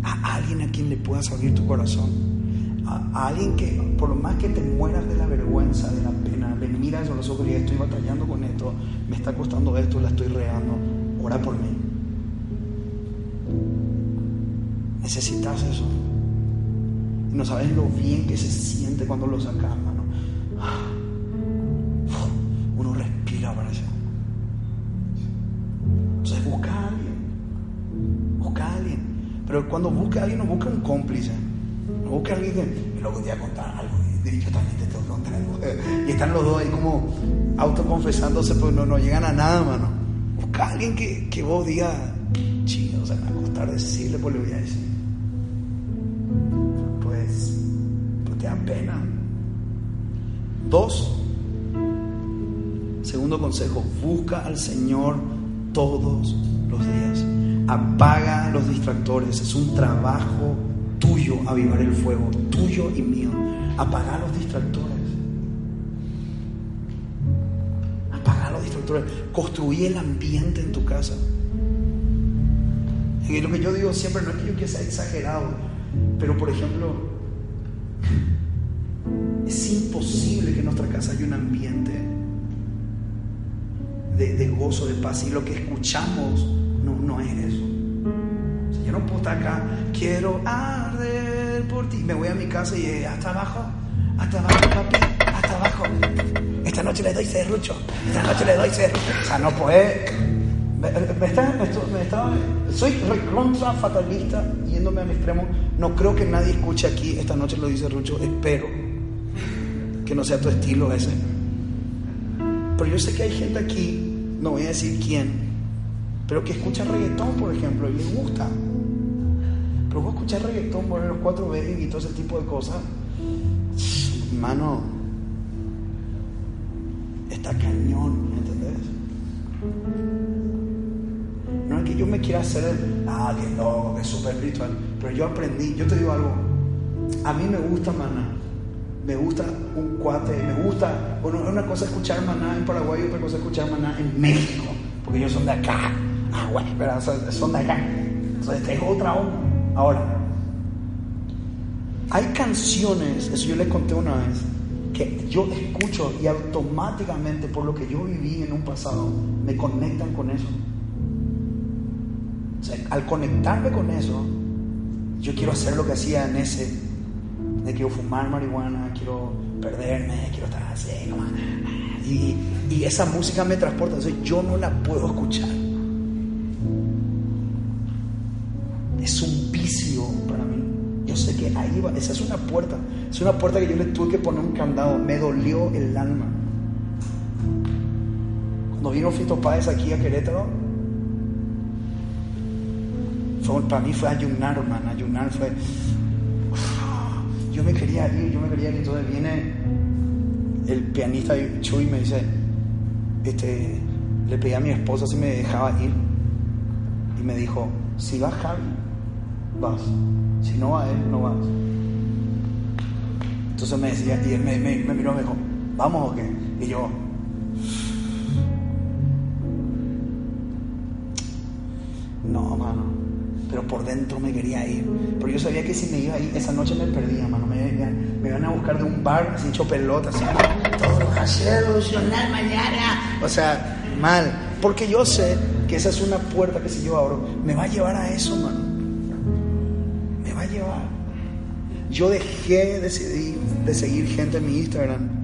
Speaker 3: A alguien a quien le puedas abrir tu corazón. A, alguien que, por más que te mueras de la vergüenza, de la pena, le miras a los ojos y estoy batallando con esto, me está costando esto, la estoy regando, ora por mí. Necesitas eso. Y no sabes lo bien que se siente cuando lo sacas, mano. Uno respira para eso. Entonces busca a alguien. Busca a alguien. Pero cuando busca a alguien, no busca un cómplice. No busca a alguien que luego te voy a contar algo. Y yo también te tengo que contar algo. Y están los dos ahí como autoconfesándose, pero no, no llegan a nada, mano. Alguien que, que vos digas, chido, o sea, me a costar decirle, pues le voy a decir. Pues, pues te da pena. Dos, segundo consejo, busca al Señor todos los días. Apaga los distractores. Es un trabajo tuyo avivar el fuego, tuyo y mío. Apaga los distractores. Distractores. Construye el ambiente en tu casa. Y lo que yo digo siempre, no es que yo quiera ser exagerado, pero por ejemplo, es imposible que en nuestra casa haya un ambiente de, gozo, de paz. Y lo que escuchamos no, no es eso. O yo no puedo estar acá, quiero arder por ti. Me voy a mi casa y eh, hasta abajo, hasta abajo, papi, hasta abajo. Esta noche le doy serrucho, esta noche le doy serrucho. O sea, no puede. Me, me está, me estoy- me estaba- soy recontra fatalista yéndome al extremo. No creo que nadie escuche aquí esta noche lo dice Rucho. Espero que no sea tu estilo ese. Pero yo sé que hay gente aquí, no voy a decir quién, pero que escucha reggaetón, por ejemplo, y le gusta. Pero vos escuchar reggaetón, poner los cuatro baby y todo ese tipo de cosas, mano, está cañón, ¿me entendés? No es que yo me quiera hacer ah, que que súper espiritual, pero yo aprendí, yo te digo algo, a mí me gusta maná, me gusta un cuate, me gusta, bueno, una cosa es escuchar maná en Paraguay y otra cosa es escuchar maná en México, porque ellos son de acá, ah, bueno, sea, son de acá, entonces es otra onda. Ahora, hay canciones, eso yo les conté una vez, yo escucho y automáticamente por lo que yo viví en un pasado, me conectan con eso. O sea, al conectarme con eso, yo quiero hacer lo que hacía en ese, quiero fumar marihuana, quiero perderme, quiero estar así, como, y, y esa música me transporta, entonces yo no la puedo escuchar. Es un vicio para mí. Yo sé que ahí va, esa es una puerta, es una puerta que yo le tuve que poner un candado, me dolió el alma. Cuando vino Fito Páez aquí a Querétaro, fue- para mí fue ayunar, hermano, ayunar fue... Yo me quería ir, yo me quería ir, entonces viene el pianista Chuy y me dice, este, le pedí a mi esposa si me dejaba ir y me dijo, si va Javi, vas, si no va él, no vas. Entonces me decía, y él me, miró y me dijo, ¿vamos o qué? Y yo, no, mano, pero por dentro me quería ir. Pero yo sabía que si me iba ahí, esa noche me perdía, mano. Me, me, iban a buscar de un bar, así hecho pelota, así, todo solucionar mañana. O sea, mal. Porque yo sé que esa es una puerta que si yo abro, me va a llevar a eso, mano. Me va a llevar. Yo dejé de seguir, de seguir gente en mi Instagram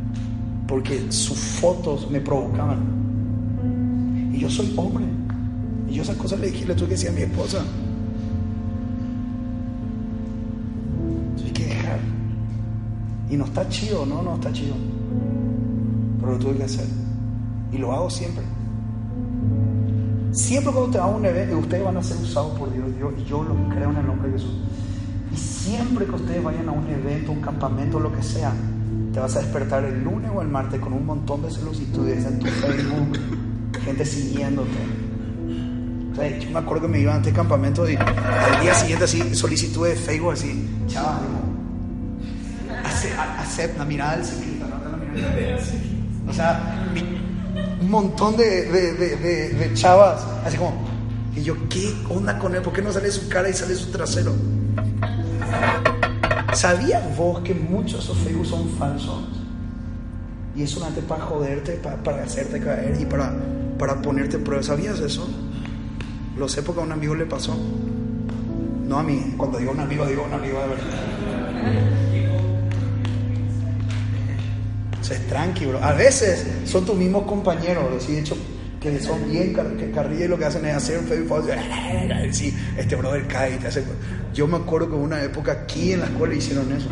Speaker 3: porque sus fotos me provocaban. Y yo soy hombre. Y yo esas cosas le dije, le tuve que decir a mi esposa. Hay que dejar. Y no está chido, no, no está chido. Pero lo tuve que hacer. Y lo hago siempre. Siempre cuando te va a un evento, ustedes van a ser usados por Dios. Yo, y yo lo creo en el nombre de Jesús. Siempre que ustedes vayan a un evento, un campamento, lo que sea, te vas a despertar el lunes o el martes con un montón de solicitudes en tu Facebook, gente siguiéndote. O sea, yo me acuerdo que me iba a este campamento y al día siguiente así, solicitudes de Facebook así, chaval, acepta, mirada del ciclista, no la mirada O sea, un montón de, de, de, chavas, así como, y yo, ¿qué onda con él? ¿Por qué no sale su cara y sale su trasero? ¿Sabías vos que muchos de esos son falsos? Y es solamente para joderte, para, para hacerte caer y para, para ponerte pruebas. ¿Sabías eso? Lo sé porque a un amigo le pasó. No a mí, cuando digo un amigo, digo un amigo de verdad. O sea, es tranquilo. A veces son tus mismos compañeros, los he hecho que son bien que carrilla y lo que hacen es hacer un Facebook sí, este brother cae y te hace... Yo me acuerdo que una época aquí en la escuela hicieron eso.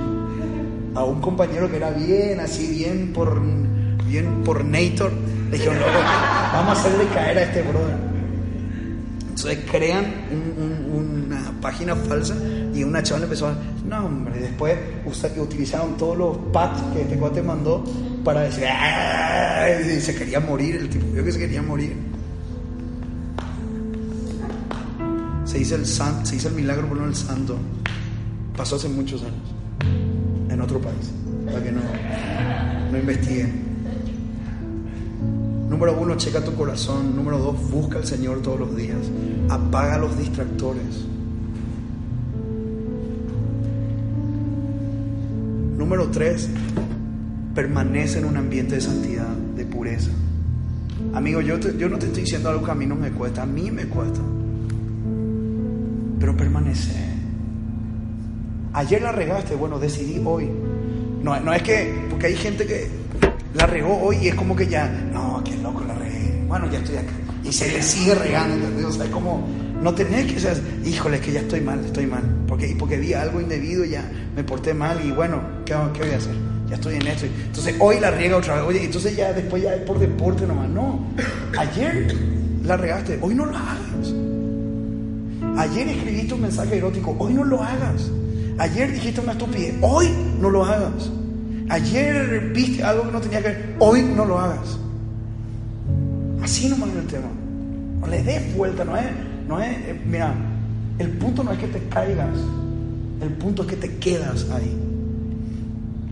Speaker 3: A un compañero que era bien así, bien por bien por Nator, le dijeron, vamos a hacerle caer a este brother. Entonces crean una página falsa y una chava le empezó a no hombre, después utilizaron todos los packs que este cuate mandó para decir, se quería morir, el tipo vio que se quería morir. Se hizo el, san, se hizo el milagro por el santo. Pasó hace muchos años, en otro país, para que no, no investiguen. Número uno, checa tu corazón. Número dos, busca al Señor todos los días. Apaga los distractores. Número tres, permanece en un ambiente de santidad, de pureza. Amigo, yo, yo no te estoy diciendo algo que a mí no me cuesta, a mí me cuesta. Pero permanece. Ayer la regaste, bueno, decidí hoy. No, no es que, porque hay gente que la regó hoy y es como que ya, no, qué loco la regué. Bueno, ya estoy acá. Y se le sigue regando, ¿entendés? O sea, es como, no tenés que ser, híjole, que ya estoy mal, estoy mal. Porque, porque vi algo indebido y ya me porté mal y bueno, ¿qué, ¿qué, voy a hacer? Ya estoy en esto. Entonces hoy la riega otra vez. Oye, entonces ya después ya es por deporte nomás. No. Ayer la regaste, hoy no lo hagas. Ayer escribiste un mensaje erótico, hoy no lo hagas. Ayer dijiste una estupidez, hoy no lo hagas. Ayer viste algo que no tenía que ver, hoy no lo hagas. Así nomás es el tema. No le des vuelta, no es no es, eh, mira, el punto no es que te caigas, el punto es que te quedas ahí.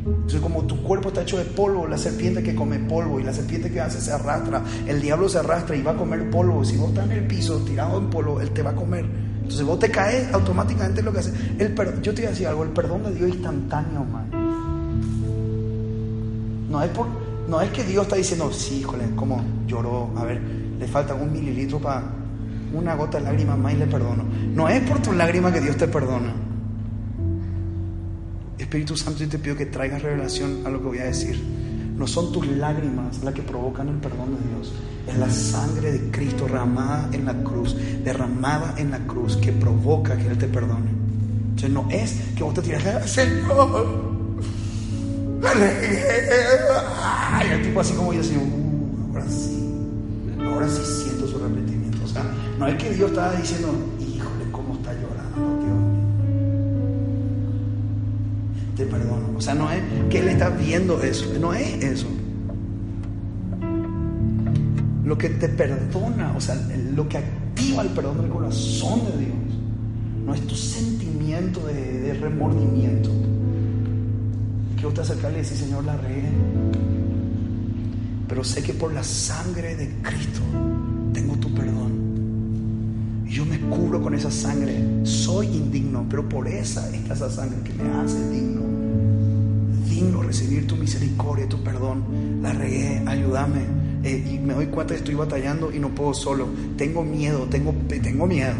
Speaker 3: Entonces, como tu cuerpo está hecho de polvo, la serpiente que come polvo y la serpiente que hace se arrastra, el diablo se arrastra y va a comer polvo. Si vos estás en el piso tirado en polvo, él te va a comer. Entonces vos te caes automáticamente lo que hace. El yo te voy a decir algo, el perdón de Dios es instantáneo, man. No es, por, no es que Dios está diciendo, sí, híjole, como lloró, a ver, le falta un mililitro para una gota de lágrima más y le perdono. No es por tu lágrima que Dios te perdona. Espíritu Santo, yo te pido que traigas revelación a lo que voy a decir. No son tus lágrimas las que provocan el perdón de Dios. Es la sangre de Cristo derramada en la cruz, derramada en la cruz, que provoca que Él te perdone. Entonces no es que vos te tiras, Señor. Y el tipo así como yo, Señor, ahora sí, ahora sí siento su arrepentimiento. O sea, no es que Dios estaba diciendo, Te perdono. O sea, no es que Él está viendo eso, no es eso. Lo que te perdona, o sea, lo que activa el perdón del corazón de Dios, no es tu sentimiento de, remordimiento. Quiero te acercarle y decir, Señor, la regué. Pero sé que por la sangre de Cristo tengo tu perdón yo me cubro con esa sangre. Soy indigno, pero por esa es esa sangre que me hace digno. Digno recibir tu misericordia, tu perdón. La regué, ayúdame. Eh, y me doy cuenta que estoy batallando y no puedo solo. Tengo miedo, tengo, tengo miedo.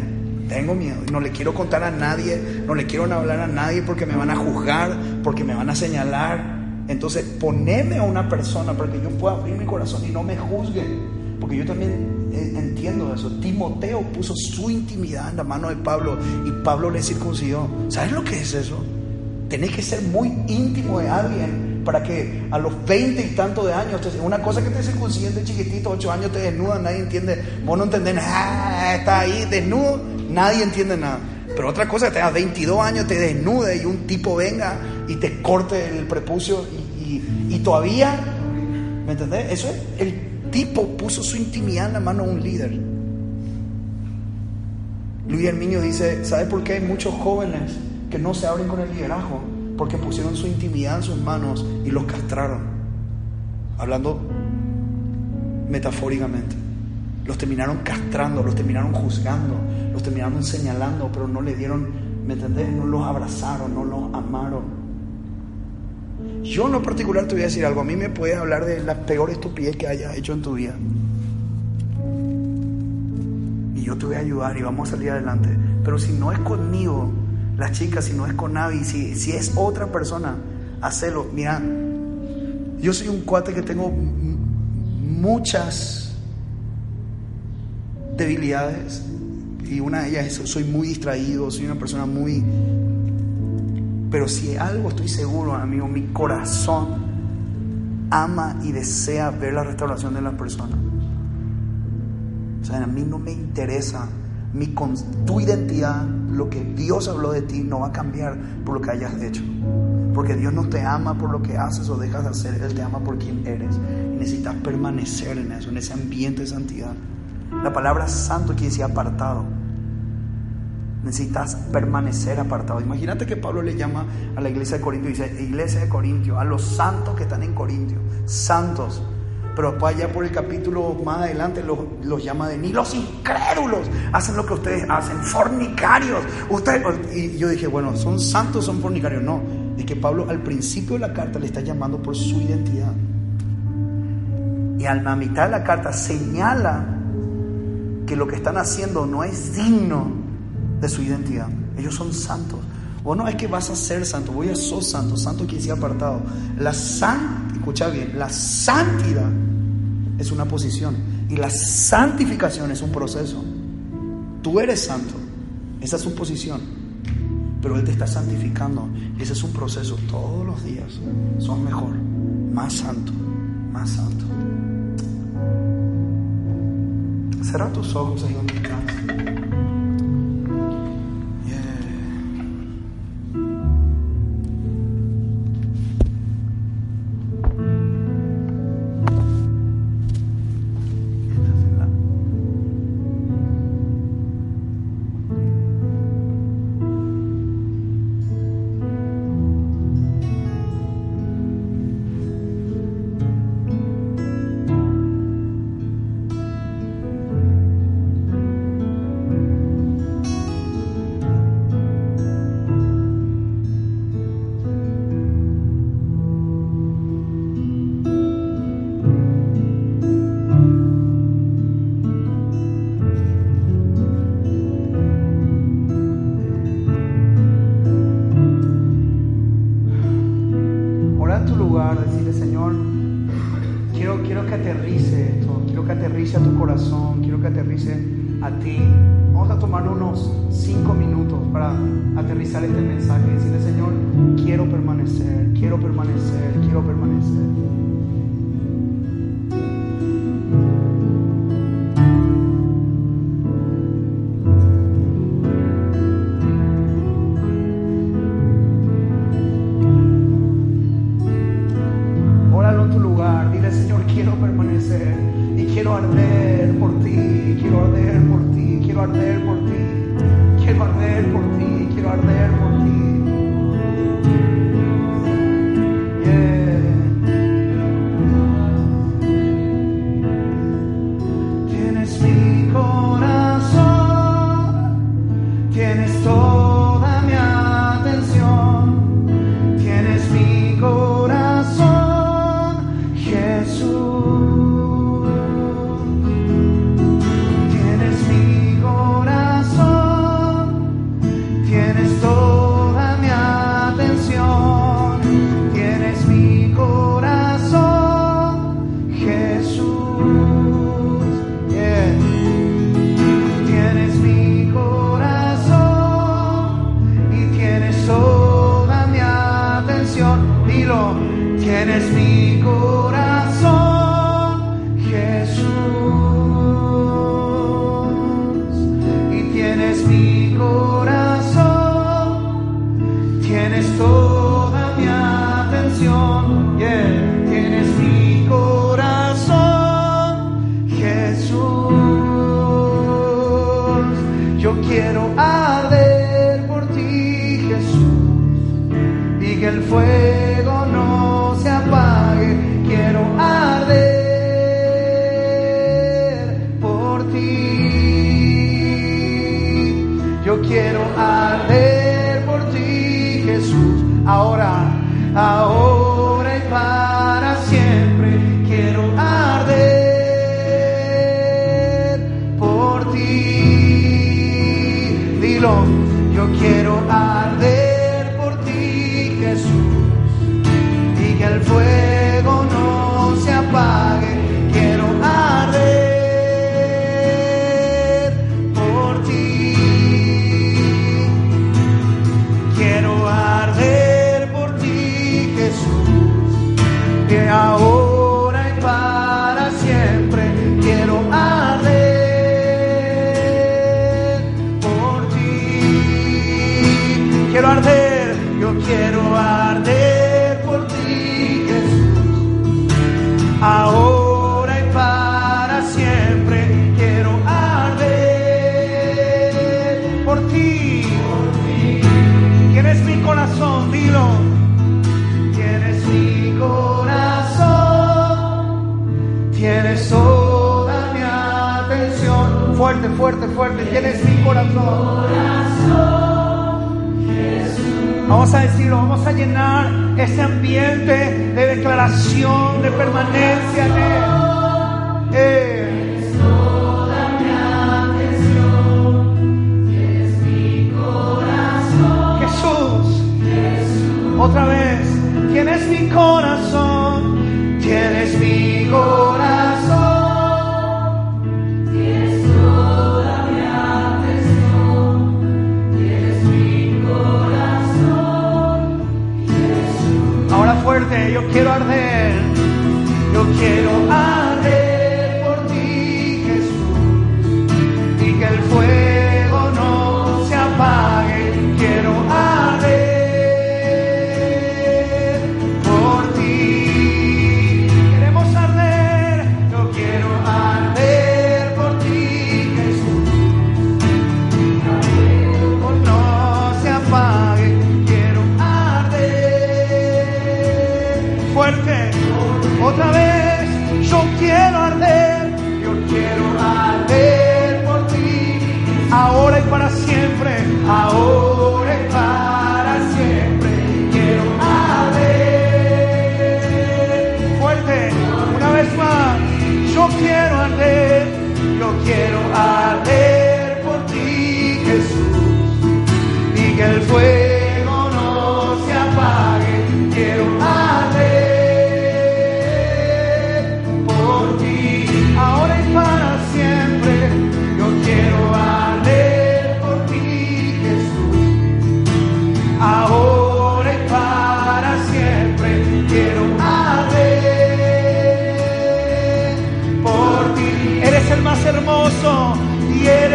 Speaker 3: Tengo miedo. No le quiero contar a nadie, no le quiero hablar a nadie porque me van a juzgar, porque me van a señalar. Entonces, poneme a una persona para que yo pueda abrir mi corazón y no me juzgue. Porque yo también eh, entiendo eso. Timoteo puso su intimidad en la mano de Pablo y Pablo le circuncidó. ¿Sabes lo que es eso? Tenés que ser muy íntimo de alguien para que a los veinte y tantos de años, una cosa que te circunciden de chiquitito, ocho años te desnuda, nadie entiende, vos no entendés está ahí desnudo, nadie entiende nada. Pero otra cosa, que tengas 22 años, te desnude y un tipo venga y te corte el prepucio y, y- todavía, ¿me entendés? Eso es, el tipo puso su intimidad en la mano de un líder. Luis Herminio dice, ¿sabe por qué hay muchos jóvenes que no se abren con el liderazgo? Porque pusieron su intimidad en sus manos y los castraron. Hablando metafóricamente. Los terminaron castrando, los terminaron juzgando, los terminaron señalando, pero no le dieron, ¿me entendés? No los abrazaron, no los amaron. Yo en lo particular te voy a decir algo, a mí me puedes hablar de la peor estupidez que hayas hecho en tu vida. Y yo te voy a ayudar y vamos a salir adelante. Pero si no es conmigo, las chicas, si no es con Navi, si, si es otra persona, hacelo. Mira, yo soy un cuate que tengo muchas debilidades y una de ellas es soy muy distraído, soy una persona muy... Pero si algo estoy seguro, amigo, mi corazón ama y desea ver la restauración de las personas. O sea, a mí no me interesa mi, tu identidad, lo que Dios habló de ti no va a cambiar por lo que hayas hecho. Porque Dios no te ama por lo que haces o dejas de hacer, Él te ama por quien eres. Necesitas permanecer en eso, en ese ambiente de santidad. La palabra santo quiere decir apartado. Necesitas permanecer apartado. Imagínate que Pablo le llama a la iglesia de Corintio y dice, iglesia de Corintio, a los santos que están en Corintio, santos. Pero después allá por el capítulo más adelante los, llama de mí, los incrédulos hacen lo que ustedes hacen, fornicarios. Ustedes, y yo dije, bueno, ¿son santos son fornicarios? No, es que Pablo al principio de la carta le está llamando por su identidad. Y a la mitad de la carta señala que lo que están haciendo no es digno de su identidad. Ellos son santos. O no es que vas a ser santo, voy a ser santo. Santo quiere decir apartado. La san, escucha bien, la santidad es una posición y la santificación es un proceso. Tú eres santo, esa es su posición, pero Él te está santificando. Ese es un proceso. Todos los días sos mejor, más santo, más santo. Cerra tus ojos ahí donde estás. Y quiero arder por ti, quiero arder por ti, quiero arder fuerte, fuerte. Tienes mi corazón. Vamos a decirlo, vamos a llenar ese ambiente de declaración, de permanencia en él. Eh. Otra vez, tienes mi corazón, tienes mi corazón. yo quiero arder, yo quiero arder.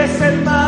Speaker 3: es el.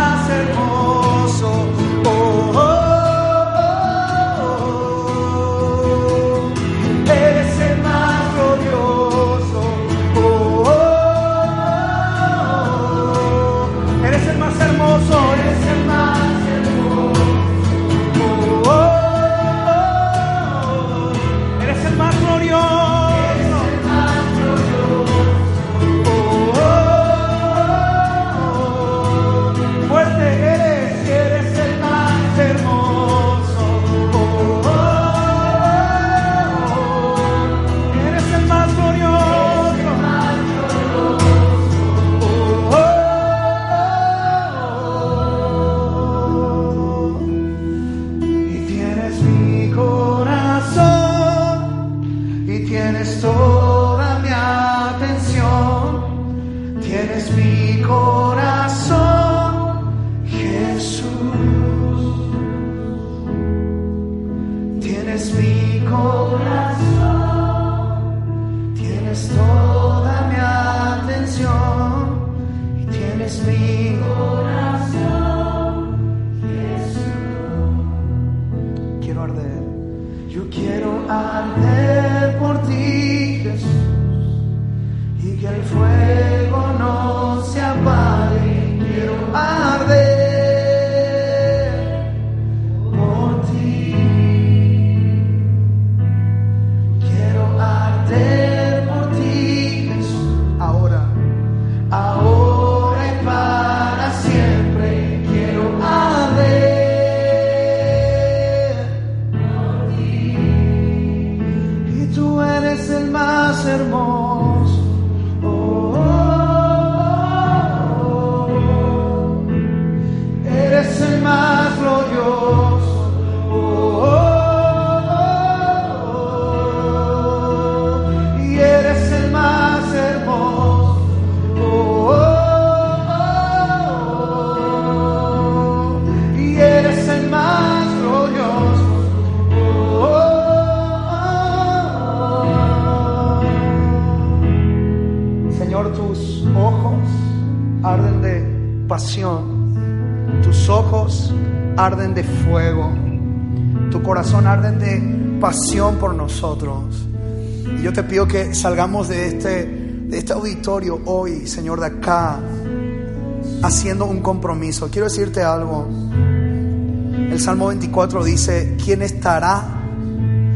Speaker 3: Que salgamos de este, de este auditorio hoy, Señor, de acá, haciendo un compromiso. Quiero decirte algo. El Salmo 24 dice, ¿quién estará?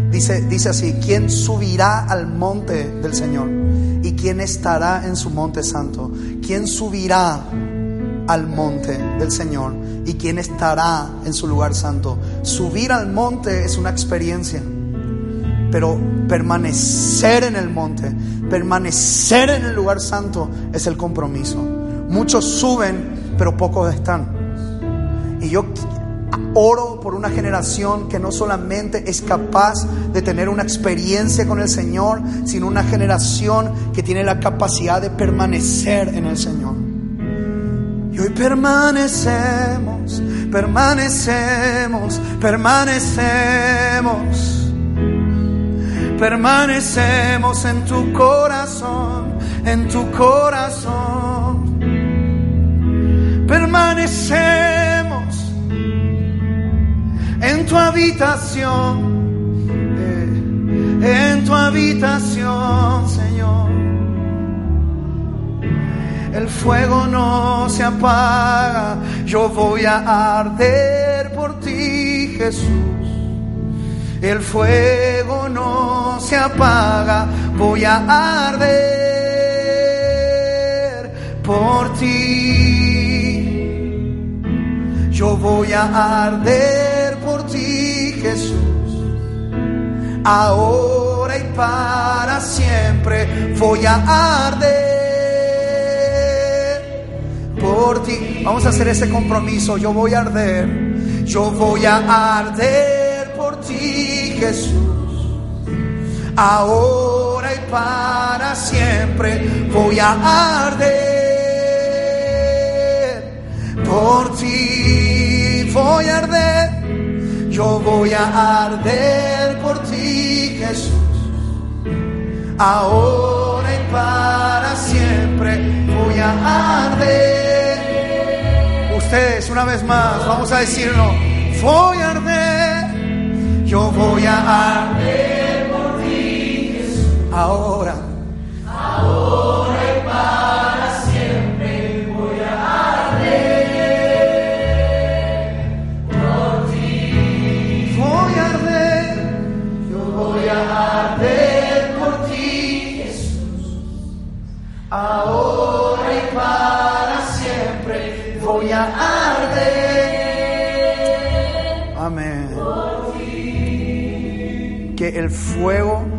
Speaker 3: Dice, dice así, ¿quién subirá al monte del Señor? ¿Y quién estará en su monte santo? ¿Quién subirá al monte del Señor? ¿Y quién estará en su lugar santo? Subir al monte es una experiencia, pero permanecer en el monte, permanecer en el lugar santo es el compromiso. Muchos suben, pero pocos están. Y yo oro por una generación que no solamente es capaz de tener una experiencia con el Señor, sino una generación que tiene la capacidad de permanecer en el Señor. Y hoy permanecemos, permanecemos, permanecemos. Permanecemos en tu corazón, en tu corazón. Permanecemos en tu habitación, eh, en tu habitación, Señor. El fuego no se apaga, yo voy a arder por ti, Jesús. El fuego no se apaga, voy a arder por ti. Yo voy a arder por ti, Jesús. Ahora y para siempre voy a arder por ti. Vamos a hacer ese compromiso. Yo voy a arder. Yo voy a arder por ti, Jesús. Ahora y para siempre voy a arder por ti. Voy a arder. Yo voy a arder por ti, Jesús. Ahora y para siempre voy a arder. Ustedes, una vez más, vamos a decirlo. Voy a arder. Yo voy a arder. Ahora. Ahora y para siempre voy a arder por ti. Voy a arder. Yo voy a arder por ti, Jesús. Ahora y para siempre voy a arder. Amén. Que el fuego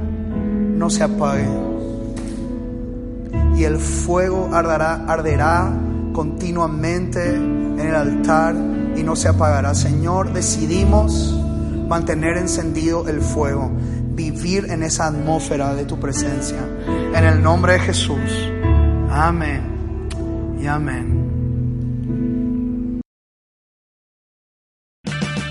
Speaker 3: no se apague. Y el fuego arderá, arderá continuamente en el altar y no se apagará. Señor, decidimos mantener encendido el fuego, vivir en esa atmósfera de tu presencia. En el nombre de Jesús. Amén y amén.